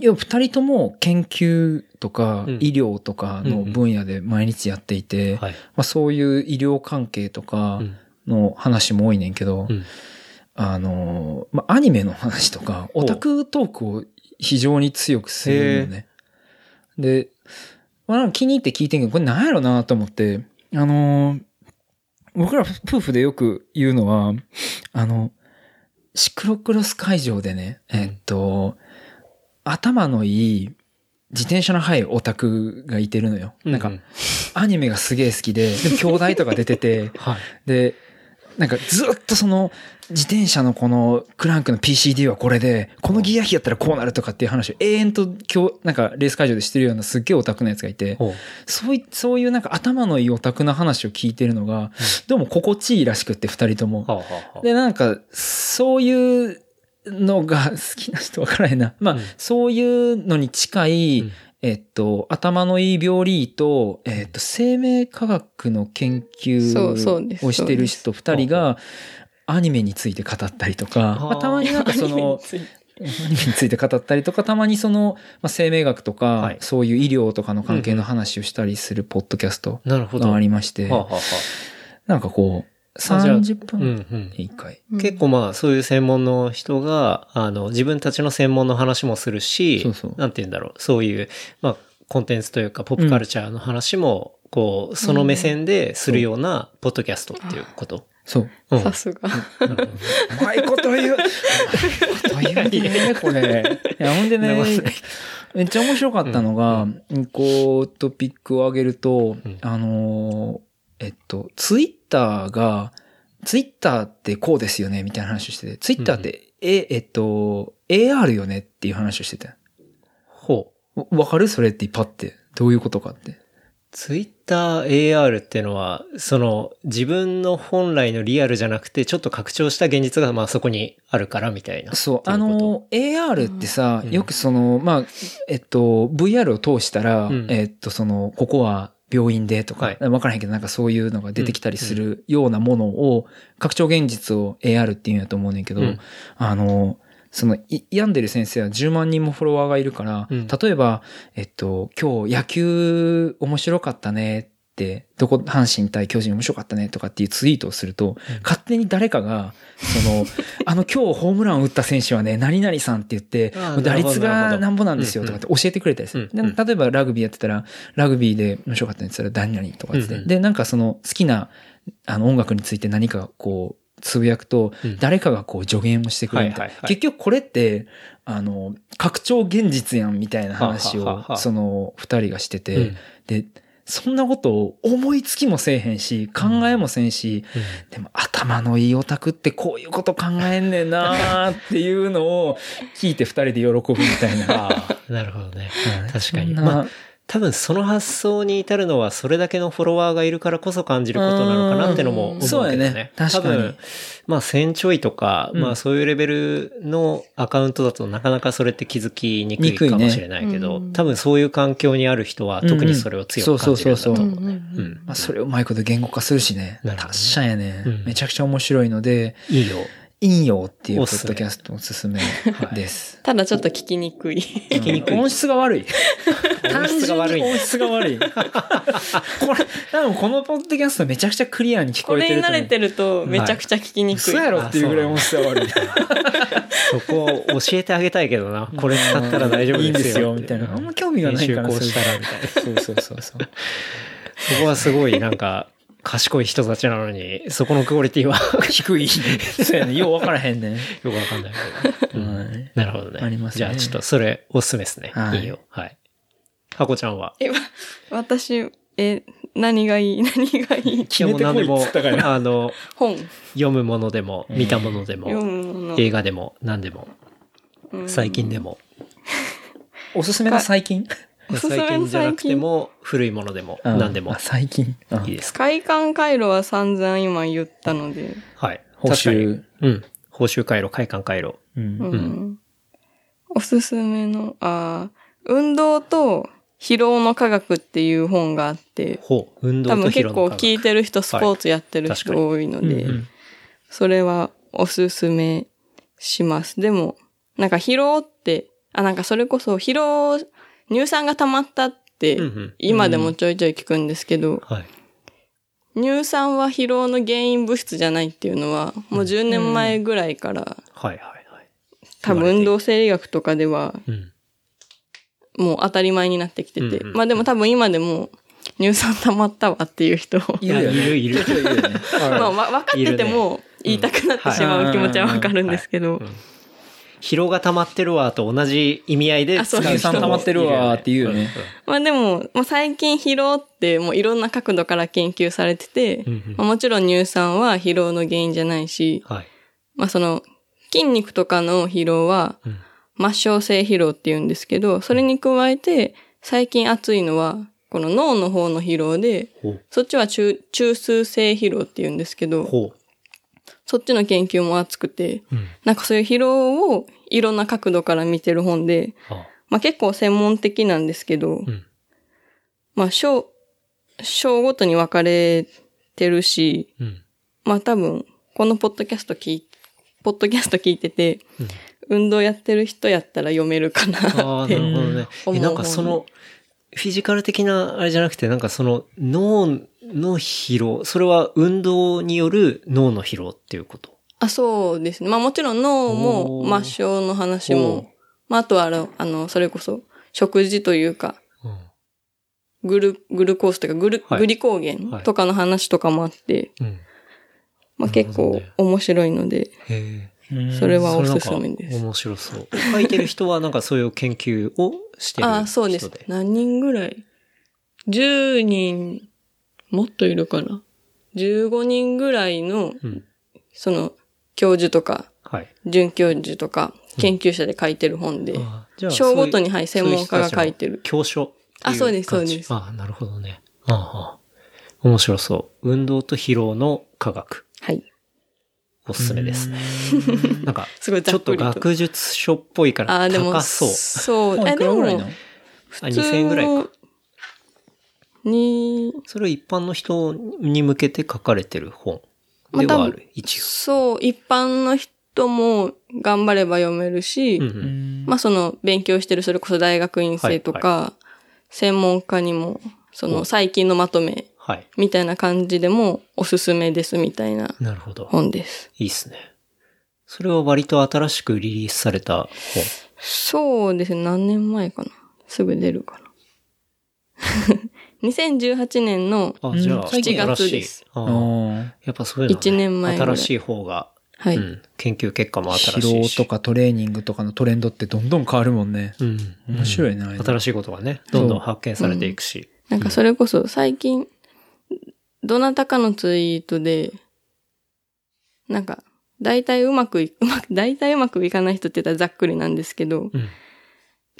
要は二人とも研究とかうん。医療とかの分野で毎日やっていて、はい。まあそういう医療関係とかうん。の話も多いねんけど、うんあの、まあアニメの話とか、オタクトークを非常に強くするよね。で、まあなんか気に入って聞いてんけど、これなんやろなと思って、あの、僕ら夫婦でよく言うのは、あの、シクロクロス会場でね、えっと、頭のいい自転車の速いオタクがいてるのよ。なんかう、アニメがすげえ好きで、でも兄弟とか出てて、はい。で、なんかずっとその自転車のこのクランクの PCD はこれで、このギア比やったらこうなるとかっていう話を永遠と今日、なんかレース会場でしてるようなすっげえオタクのやつがいて。そうい、そういうなんか頭のいいオタクの話を聞いてるのが、どうも心地いいらしくって二人とも。で、なんか、そういうのが好きな人わからへんな。まあ、うんそういうのに近い、うんえっと、頭のいい病理と、えっと、生命科学の研究をしてる人二人が、アニメについて語ったりとか、まあ、たまになんかその、アニメについて。語ったりとか、たまにその、まあ、生命学とか、はい。そういう医療とかの関係の話をしたりするポッドキャストなるほど。があはりまして、あはあはなんかこう、あじゃあ30あ。うん分うん。に1回。結構まあそういう専門の人が、あの、自分たちの専門の話もするし、そうそうなんて言うんだろう、そういう、まあコンテンツというかポップカルチャーの話も、こう、その目線でするようなポッドキャストっていうこと。そう。うんさすが。うまいこと言う。うまいこと言うね、これ。いや、ほんでね、めっちゃ面白かったのが、こう、トピックを上げると、うんあのー、えっと、ツイッターが、ツイッターってこうですよね、みたいな話をしてて、ツイッターって、え、えっと、AR よねっていう話をしてて。ほう。わわかるそれってパって。どういうことかって。ツイッター AR っていうのは、その自分の本来のリアルじゃなくて、ちょっと拡張した現実がまあそこにあるからみたいな。そう、あの、AR ってさ、うんよくその、まあ、えっと、VR を通したら、うんえっと、その、ここは病院でとか、はい。わからへんけど、なんかそういうのが出てきたりするようなものを、拡張現実を AR っていうんやと思うねんけど、うん。あの、その、い病んでる先生は10万人もフォロワーがいるから、うん。例えば、えっと、今日野球面白かったねどこ、阪神対巨人面白かったねとかっていうツイートをすると、勝手に誰かが、その、あの今日ホームランを打った選手はね、何々さんって言って打率がなんぼなんですよとかって教えてくれたりする。例えばラグビーやってたら、ラグビーで面白かったねって言ったら何々とかって。で、なんかその好きなあの音楽について何かこう、つぶやくとうん、誰かがこう助言をしてくれるみたい結局これって、あの、拡張現実やんみたいな話を、その二人がしてて、うん。で、そんなことを思いつきもせえへんし、考えもせんし、でも頭のいいオタクってこういうこと考えんねんなーっていうのを聞いて二人で喜ぶみたいな。なるほどね。確かに。まあ、多分その発想に至るのはそれだけのフォロワーがいるからこそ感じることなのかなってのも思うけどそうやね。ね。確かに。多分、まあ1000ちょいとか、うん。まあそういうレベルのアカウントだとなかなかそれって気づきにくいかもしれないけど、うん。多分そういう環境にある人は特にそれを強く感じるんだと。思うね。うんうんう。ん。うん。まあ、それをうまいこと言語化するしね。ね。達者やね、うん。めちゃくちゃ面白いので、いいよ。いいよっていうポッドキャストおすすめです。ただちょっと聞きにくい。聞きにくい音質が悪い。音質が悪い単純に音質が悪い。これ、多分このポッドキャストめちゃくちゃクリアに聞ここえてると思う。れに慣れてるとめちゃくちゃ聞きにくい。嘘やろっていうぐらい音質が悪い。そこを教えてあげたいけどな。これ使ったら大丈夫いいんでよ。ですすよ、みたいな。あんま興味がないから。編集こうしたらみたいな。そうそうそうそう。そこはすごいなんか、賢い人たちなのに、そこのクオリティは低い。そうやね。よう分からへんね。よくわかんないけど。うんはいなるほどね。ありますねじゃあちょっとそれおすすめですね。はいいいよ。はい。ハコちゃんは？え、わ私、え、何がいい？何がいい？決めてこいっつったからいやもう何でも、あの、本。読むものでも、見たものでも、読むもの。映画でも、何でも、うん最近でも、おすすめの最近？最近じゃなくて最近も、古いものでも、うん何でもあ、最近。あいいですか。快感回路は散々今言ったので。はい。報酬。うん。報酬回路、快感回路。うんうん。おすすめの、あー運動と疲労の科学っていう本があって、ほう。運動と多分結構疲労の科学聞いてる人、スポーツやってる人多いので、うんうんそれはおすすめします。でも、なんか疲労って、あ、なんかそれこそ疲労、乳酸が溜まったってうんうん、今でもちょいちょい聞くんですけど、はい。乳酸は疲労の原因物質じゃないっていうのは、もう10年前ぐらいから、はいはいはい。多分運動生理学とかでは、うん。もう当たり前になってきてて、うんうんまあでも多分今でも、乳酸溜まったわっていう人。いるよね。いるい。る。まあ、わ分かってても言いたくなってしまう気持ちはわかるんですけど、疲労が溜まってるわと同じ意味合いで使う人もあそう乳酸溜まってるわって言うよね。まあでも、まあ、最近疲労ってもういろんな角度から研究されてて、うんうんまあ、もちろん乳酸は疲労の原因じゃないし、はい。まあその筋肉とかの疲労はうん末梢性疲労って言うんですけど、それに加えて最近熱いのはこの脳の方の疲労で。そっちは中中枢性疲労って言うんですけど、ほそっちの研究も熱くて、う。うん。なんかそういう疲労をいろんな角度から見てる本で、あまあ結構専門的なんですけど、うん。まあ章、章ごとに分かれてるし、うん。まあ多分、このポッドキャスト聞い、ポッドキャスト聞いてて、うん運動やってる人やったら読めるかなああ、ってな。るほどね。なんかその、フィジカル的なあれじゃなくて、なんかその脳の疲労、それは運動による脳の疲労っていうこと？あ、そうですね。まあもちろん脳もおー末梢の話も、まああとはあの、あの、それこそ食事というか、うん。グル、グルコースというかグル、はいグリコーゲンとかの話とかもあって、うん。まあ結構面白いので、へそれはおすすめです。面白そう。書いてる人はなんかそういう研究をしてる人で？あ、そうです。何人ぐらい ?10 人、もっといるかな ?15 人ぐらいの、うん。その、教授とか、はい。准教授とか、研究者で書いてる本で、あじゃあ章ごとに、そうはい、専門家が書いてる。教書あそうですそうですあなるほどね。ああ面白そう。運動と疲労の科学。はい。おすすめですね。なんか、すごいちょっと。学術書っぽいからあ、でも、高そう。そう。あ、でも、らぐらいなの？あ、2000円ぐらいか。に、それは一般の人に向けて書かれてる本ではある？一応。そう、一般の人も頑張れば読めるし、うんうんまあその勉強してるそれこそ大学院生とか、専門家にも、その最近のまとめはい。みたいな感じでもおすすめですみたいななるほど。本です。いいっすね。それは割と新しくリリースされたそうですね、何年前かな。すぐ出るかな。2018年の、本。あ、じゃあ、うん最近新しい7月ですあやっぱそういうの、ね、一年前ぐらい新しい方が、はい。うん、研究結果もあ。新しいし。疲労とかトレーニングとかのトレンドってどんどん変わるもんね。うん。面白いな。新しいことがね、どんどん発見されていくし。なんかそれこそ最近、どなたかのツイートで、なんか、大体うまくい、うまく、大体うまくいかない人って言ったらざっくりなんですけど、うん。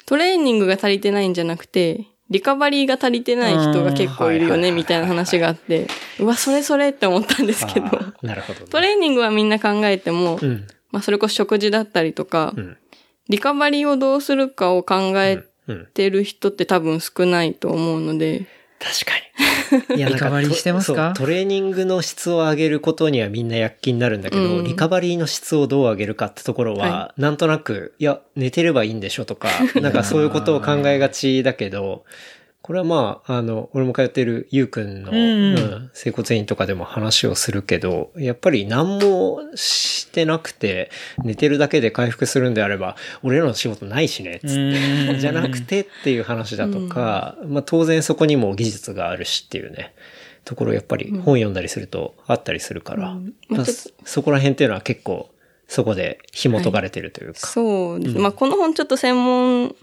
トレーニングが足りてないんじゃなくて、リカバリーが足りてない人が結構いるよね、みたいな話があって、うわ、それそれって思ったんですけど、なるほど、ね。トレーニングはみんな考えても、うん。まあそれこそ食事だったりとか、うん。リカバリーをどうするかを考えうん。てる人って多分少ないと思うので、確かに。いやリカバリーしてますか？そうトレーニングの質を上げることにはみんな躍起になるんだけど、うん。リカバリーの質をどう上げるかってところは、はなんとなく、いや、寝てればいいんでしょとか、なんかそういうことを考えがちだけど、これはまあ、あの、俺も通ってるゆうくんの、うんうん。整骨院とかでも話をするけど、やっぱり何もしてなくて、寝てるだけで回復するんであれば、俺らの仕事ないしね、つって。じゃなくてっていう話だとか、まあ当然そこにも技術があるしっていうね、ところやっぱり本読んだりするとあったりするから、うん。まあそこら辺っていうのは結構そこで紐解かれてるというか。そうです。まあこの本ちょっと専門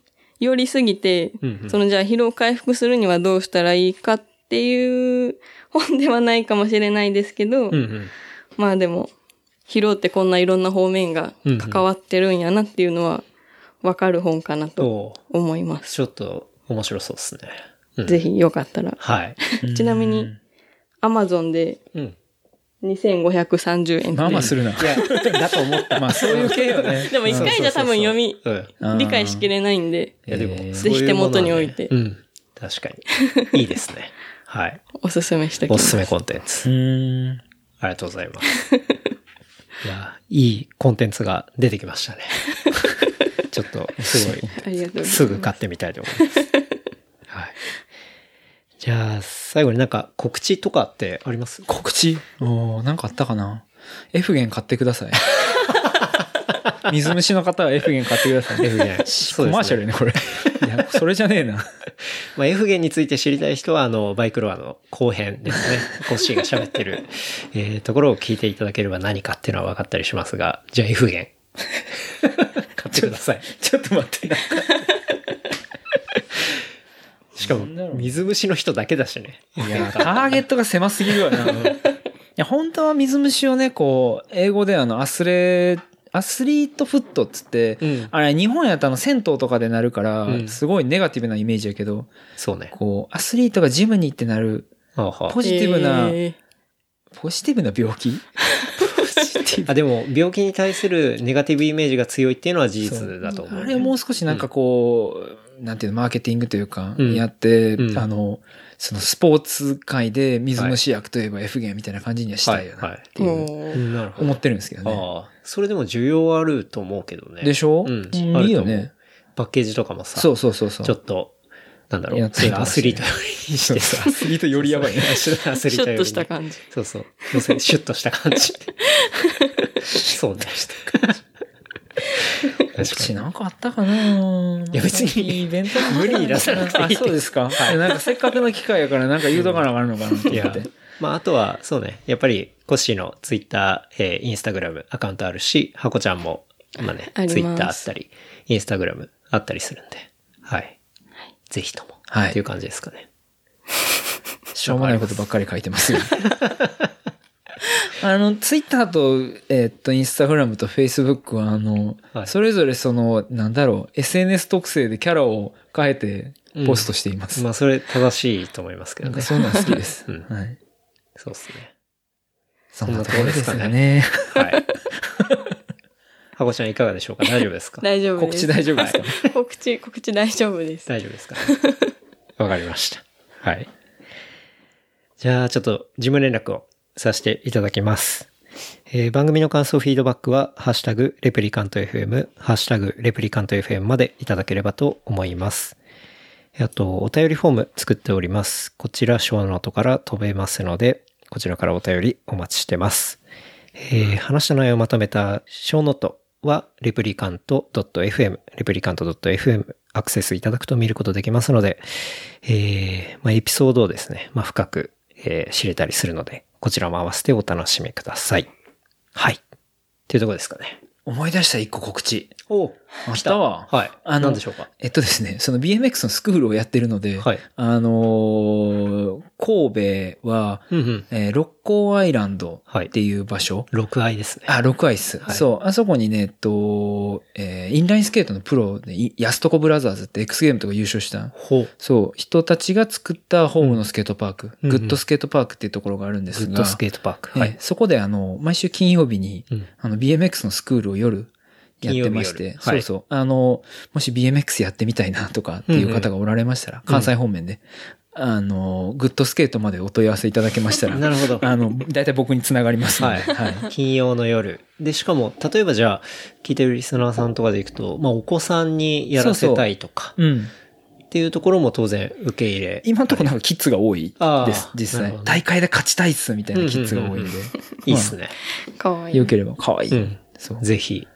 寄りすぎて、うんうんそのじゃあ疲労回復するにはどうしたらいいかっていう本ではないかもしれないですけど、うんうんまあでも、疲労ってこんないろんな方面が関わってるんやなっていうのはわかる本かなとと、思います。ちょっと面白そうですね。うんぜひよかったら。はい。ちなみに、アマゾンでうん。2530円。まあまあするな。いや、だと思った。まあそういう系よね。でも一回じゃ多分読み、理解しきれないんで、いやでも、ぜひ手元に置いてうん。確かに。いいですね。はい。おすすめしておきます。おすすめコンテンツ。うん。ありがとうございます。いや、いいコンテンツが出てきましたね。ちょっと、すごい、ありがとうございます。すぐ買ってみたいと思います。はい。じゃあ、最後になんか告知とかってあります？告知？おーなんかあったかな ?F 弦買ってください。水虫の方は F 弦買ってください。F 弦コマーシャルよね、これ。いや、それじゃねえな。まあ、F 弦について知りたい人は、あの、バイクロアの後編ですね。コッシーが喋ってる、えーところを聞いていただければ何かっていうのは分かったりしますが、じゃあ F 弦。買ってください。ちょっと待って。しかも、水虫の人だけだしね。いや、ターゲットが狭すぎるわな。いや、本当は水虫をね、こう、英語であの、アスレ、アスリートフットっつって、うん。あれ、日本やったの銭湯とかでなるから、うん。すごいネガティブなイメージやけど、そうね。こう、アスリートがジムに行ってなる、ポジティブな、えポジティブな病気？あ、でも、病気に対するネガティブイメージが強いっていうのは事実だと思う、あれをもう少しなんかこう、なんていうの、マーケティングというか、うんやって、うんあの、そのスポーツ界で水虫薬といえば F 弦みたいな感じにはしたいよなはいっていう。思ってるんですけどね。ああ、それでも需要あると思うけどね。でしょ？うん。いいよね。パッケージとかもさ、そうそうそうそう。ちょっと、なんだろう、やってみてほしいアスリートよりにしてさ、アスリートよりやばいね。アスリートよりにシュッとした感じ。そうそう。要するにシュッとした感じ。そうね。確かに。私なんかあったかないや別にイベント無理に出さなくていいあ、そうですか。なんかせっかくの機会やからなんか言うとかなあかんのかなといや思って。、まあ、あとは、そうね。やっぱり、コッシーのツイッター、えーインスタグラムアカウントあるし、ハコちゃんも、まあねツイッターあったり、インスタグラムあったりするんで、はい。ぜひとも。はいっていう感じですかね。しょうもないことばっかり書いてますよ。あの、ツイッターと、えーっと、インスタグラムとフェイスブックは、あの、はいそれぞれその、なんだろう、SNS 特性でキャラを変えてポストしています。まあ、それ正しいと思いますけどね。そういうの好きです。うんはい。そうですね。そんなところですかね。はい。ハコちゃんいかがでしょうか？大丈夫ですか？大丈夫です。告知大丈夫ですか、告知、告知大丈夫です。大丈夫ですか？ねわかりました。はい。じゃあ、ちょっと事務連絡をさせていただきます。えー番組の感想、フィードバックは、ハッシュタグ、レプリカント FM、ハッシュタグ、レプリカント FM までいただければと思います。あと、お便りフォーム作っております。こちら、ショーノートから飛べますので、こちらからお便りお待ちしてます。えー話した内容をまとめたショーノートは、レプリカント .fm、レプリカント .fm、アクセスいただくと見ることできますので、えーまあ、エピソードをですね、まあ、深く、えー知れたりするので、こちらも合わせてお楽しみください。はい。っていうところですかね。思い出した一個告知。おあったわ。はい。あの何でしょうか？えっとですね、その BMX のスクールをやってるので、はい。あのー神戸は、うんうん。えー六甲アイランドはいっていう場所、6愛ですね。あ、六アイス、はいそう。あそこにね、えっと、えーインラインスケートのプロで、い安床ブラザーズって X ゲームとか優勝した、ほう。そう、人たちが作ったホームのスケートパーク、うんグッドスケートパークっていうところがあるんですが、グッドスケートパーク。えーはい。そこであの、毎週金曜日に、うんあの、BMX のスクールを夜やってましてそうそう。あの、もし BMX やってみたいなとかっていう方がおられましたら、関西方面で、あの、グッドスケートまでお問い合わせいただけましたら、なるほど。あの、だいたい僕につながりますので、はいはい。金曜の夜。で、しかも、例えばじゃあ、聞いてるリスナーさんとかで行くと、まあ、お子さんにやらせたいとか、うん。っていうところも当然受け入れ。今のところなんかキッズが多いです、実際大会で勝ちたいっすみたいなキッズが多いんで。いいっすね。かわいい。良ければ可愛い。うん。そう。ぜひ。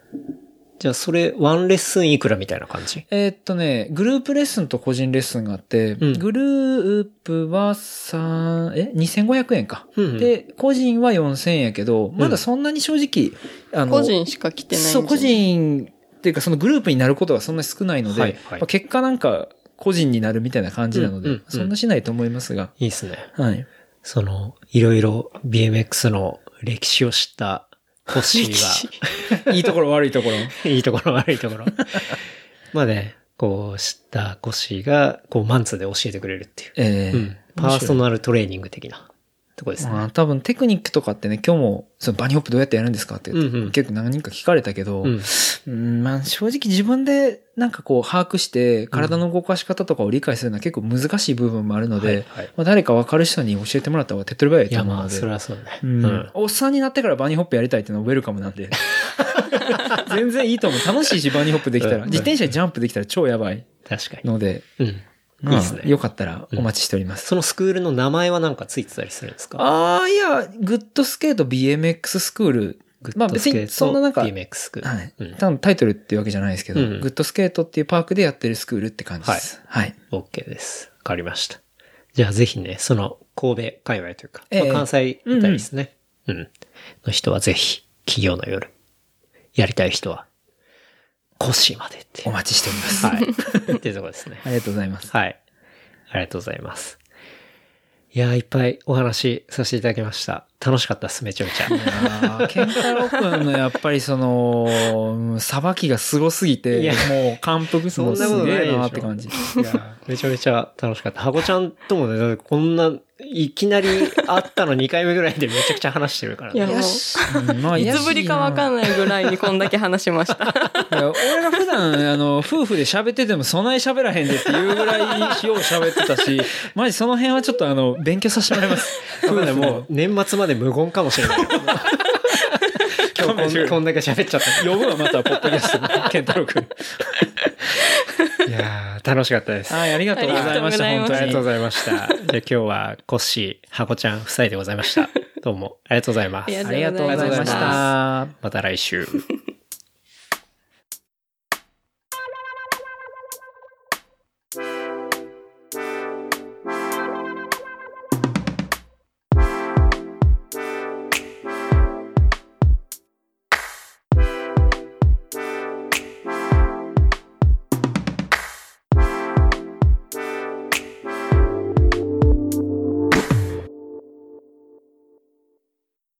じゃあ、それ、ワンレッスンいくらみたいな感じ？えーっとね、グループレッスンと個人レッスンがあって、うん。グループは三え ?2500 円か、うんうん。で、個人は4000円やけど、まだそんなに正直、あの、個人しか来てないそう、個人っていうかそのグループになることがそんなに少ないので、はいはい。まあ結果なんか個人になるみたいな感じなので、うんうんうん。そんなしないと思いますが、いいっすね。はい。その、いろいろ BMX の歴史を知ったコッシーが、いいところ悪いところ。いいところ悪いところ。まあね、こう知ったコッシーが、こうマンツーで教えてくれるっていう。えーうん。パーソナルトレーニング的なとこですね。まあ多分テクニックとかってね、今日もそのバニーホップどうやってやるんですかって、うんうん結構何人か聞かれたけど、うん。うんまあ正直自分でなんかこう把握して体の動かし方とかを理解するのは結構難しい部分もあるので、はいはいまあ、誰か分かる人に教えてもらった方が手っ取り早いいやまあ、と思うので。それはそうね。うんうん。おっさんになってからバニーホップやりたいっていうのはウェルカムなんで。全然いいと思う。楽しいし、バニーホップできたら。うん自転車にジャンプできたら超やばい確かに。ので、うん。まあいいですねよかったらお待ちしております。そのスクールの名前はなんかついてたりするんですか？ああ、いや、グッドスケート BMX スクール。まあ別にそんななんか、BMX スクール。はい。うん。多分タイトルっていうわけじゃないですけど、うんグッドスケートっていうパークでやってるスクールって感じです。はい。OK です。わかりました。じゃあぜひね、その神戸界隈というか、ええまあ、関西あたりですね。うん、の人はぜひ、企業の夜、やりたい人は、コッシーまでっていう。お待ちしております。はい。っていうところですね。ありがとうございます。はい。ありがとうございます。いやー、いっぱいお話しさせていただきました。楽しかったです、めちゃめちゃ。ケンタロウ君のやっぱりその、うんさばきがすごすぎてもう感服するのすげえなって感じ。いや、めちゃめちゃ楽しかった。ハコちゃんともね、こんな、いきなり会ったの2回目ぐらいでめちゃくちゃ話してるからね。いやもう、うんまあいつぶりかわかんんないぐらいにこんだけ話しました。いや俺が普段、あの、夫婦で喋っててもそない喋らへんでっていうぐらいよう喋ってたし、マジその辺はちょっとあの、勉強させてもらいます。そうだね、もう年末まで無言かもしれない。今日こんこんだけ喋っちゃった。呼ぶわ、また、ポッドキャストに。ケンタロウ君。いやー、楽しかったです。はい、ありがとうございました、ありがとうございました本当にありがとうご。ざいました。じゃあ今日はコッシー、ハコちゃん夫妻でございました。どうもありがとうございます。ありありがとうございました。また来週。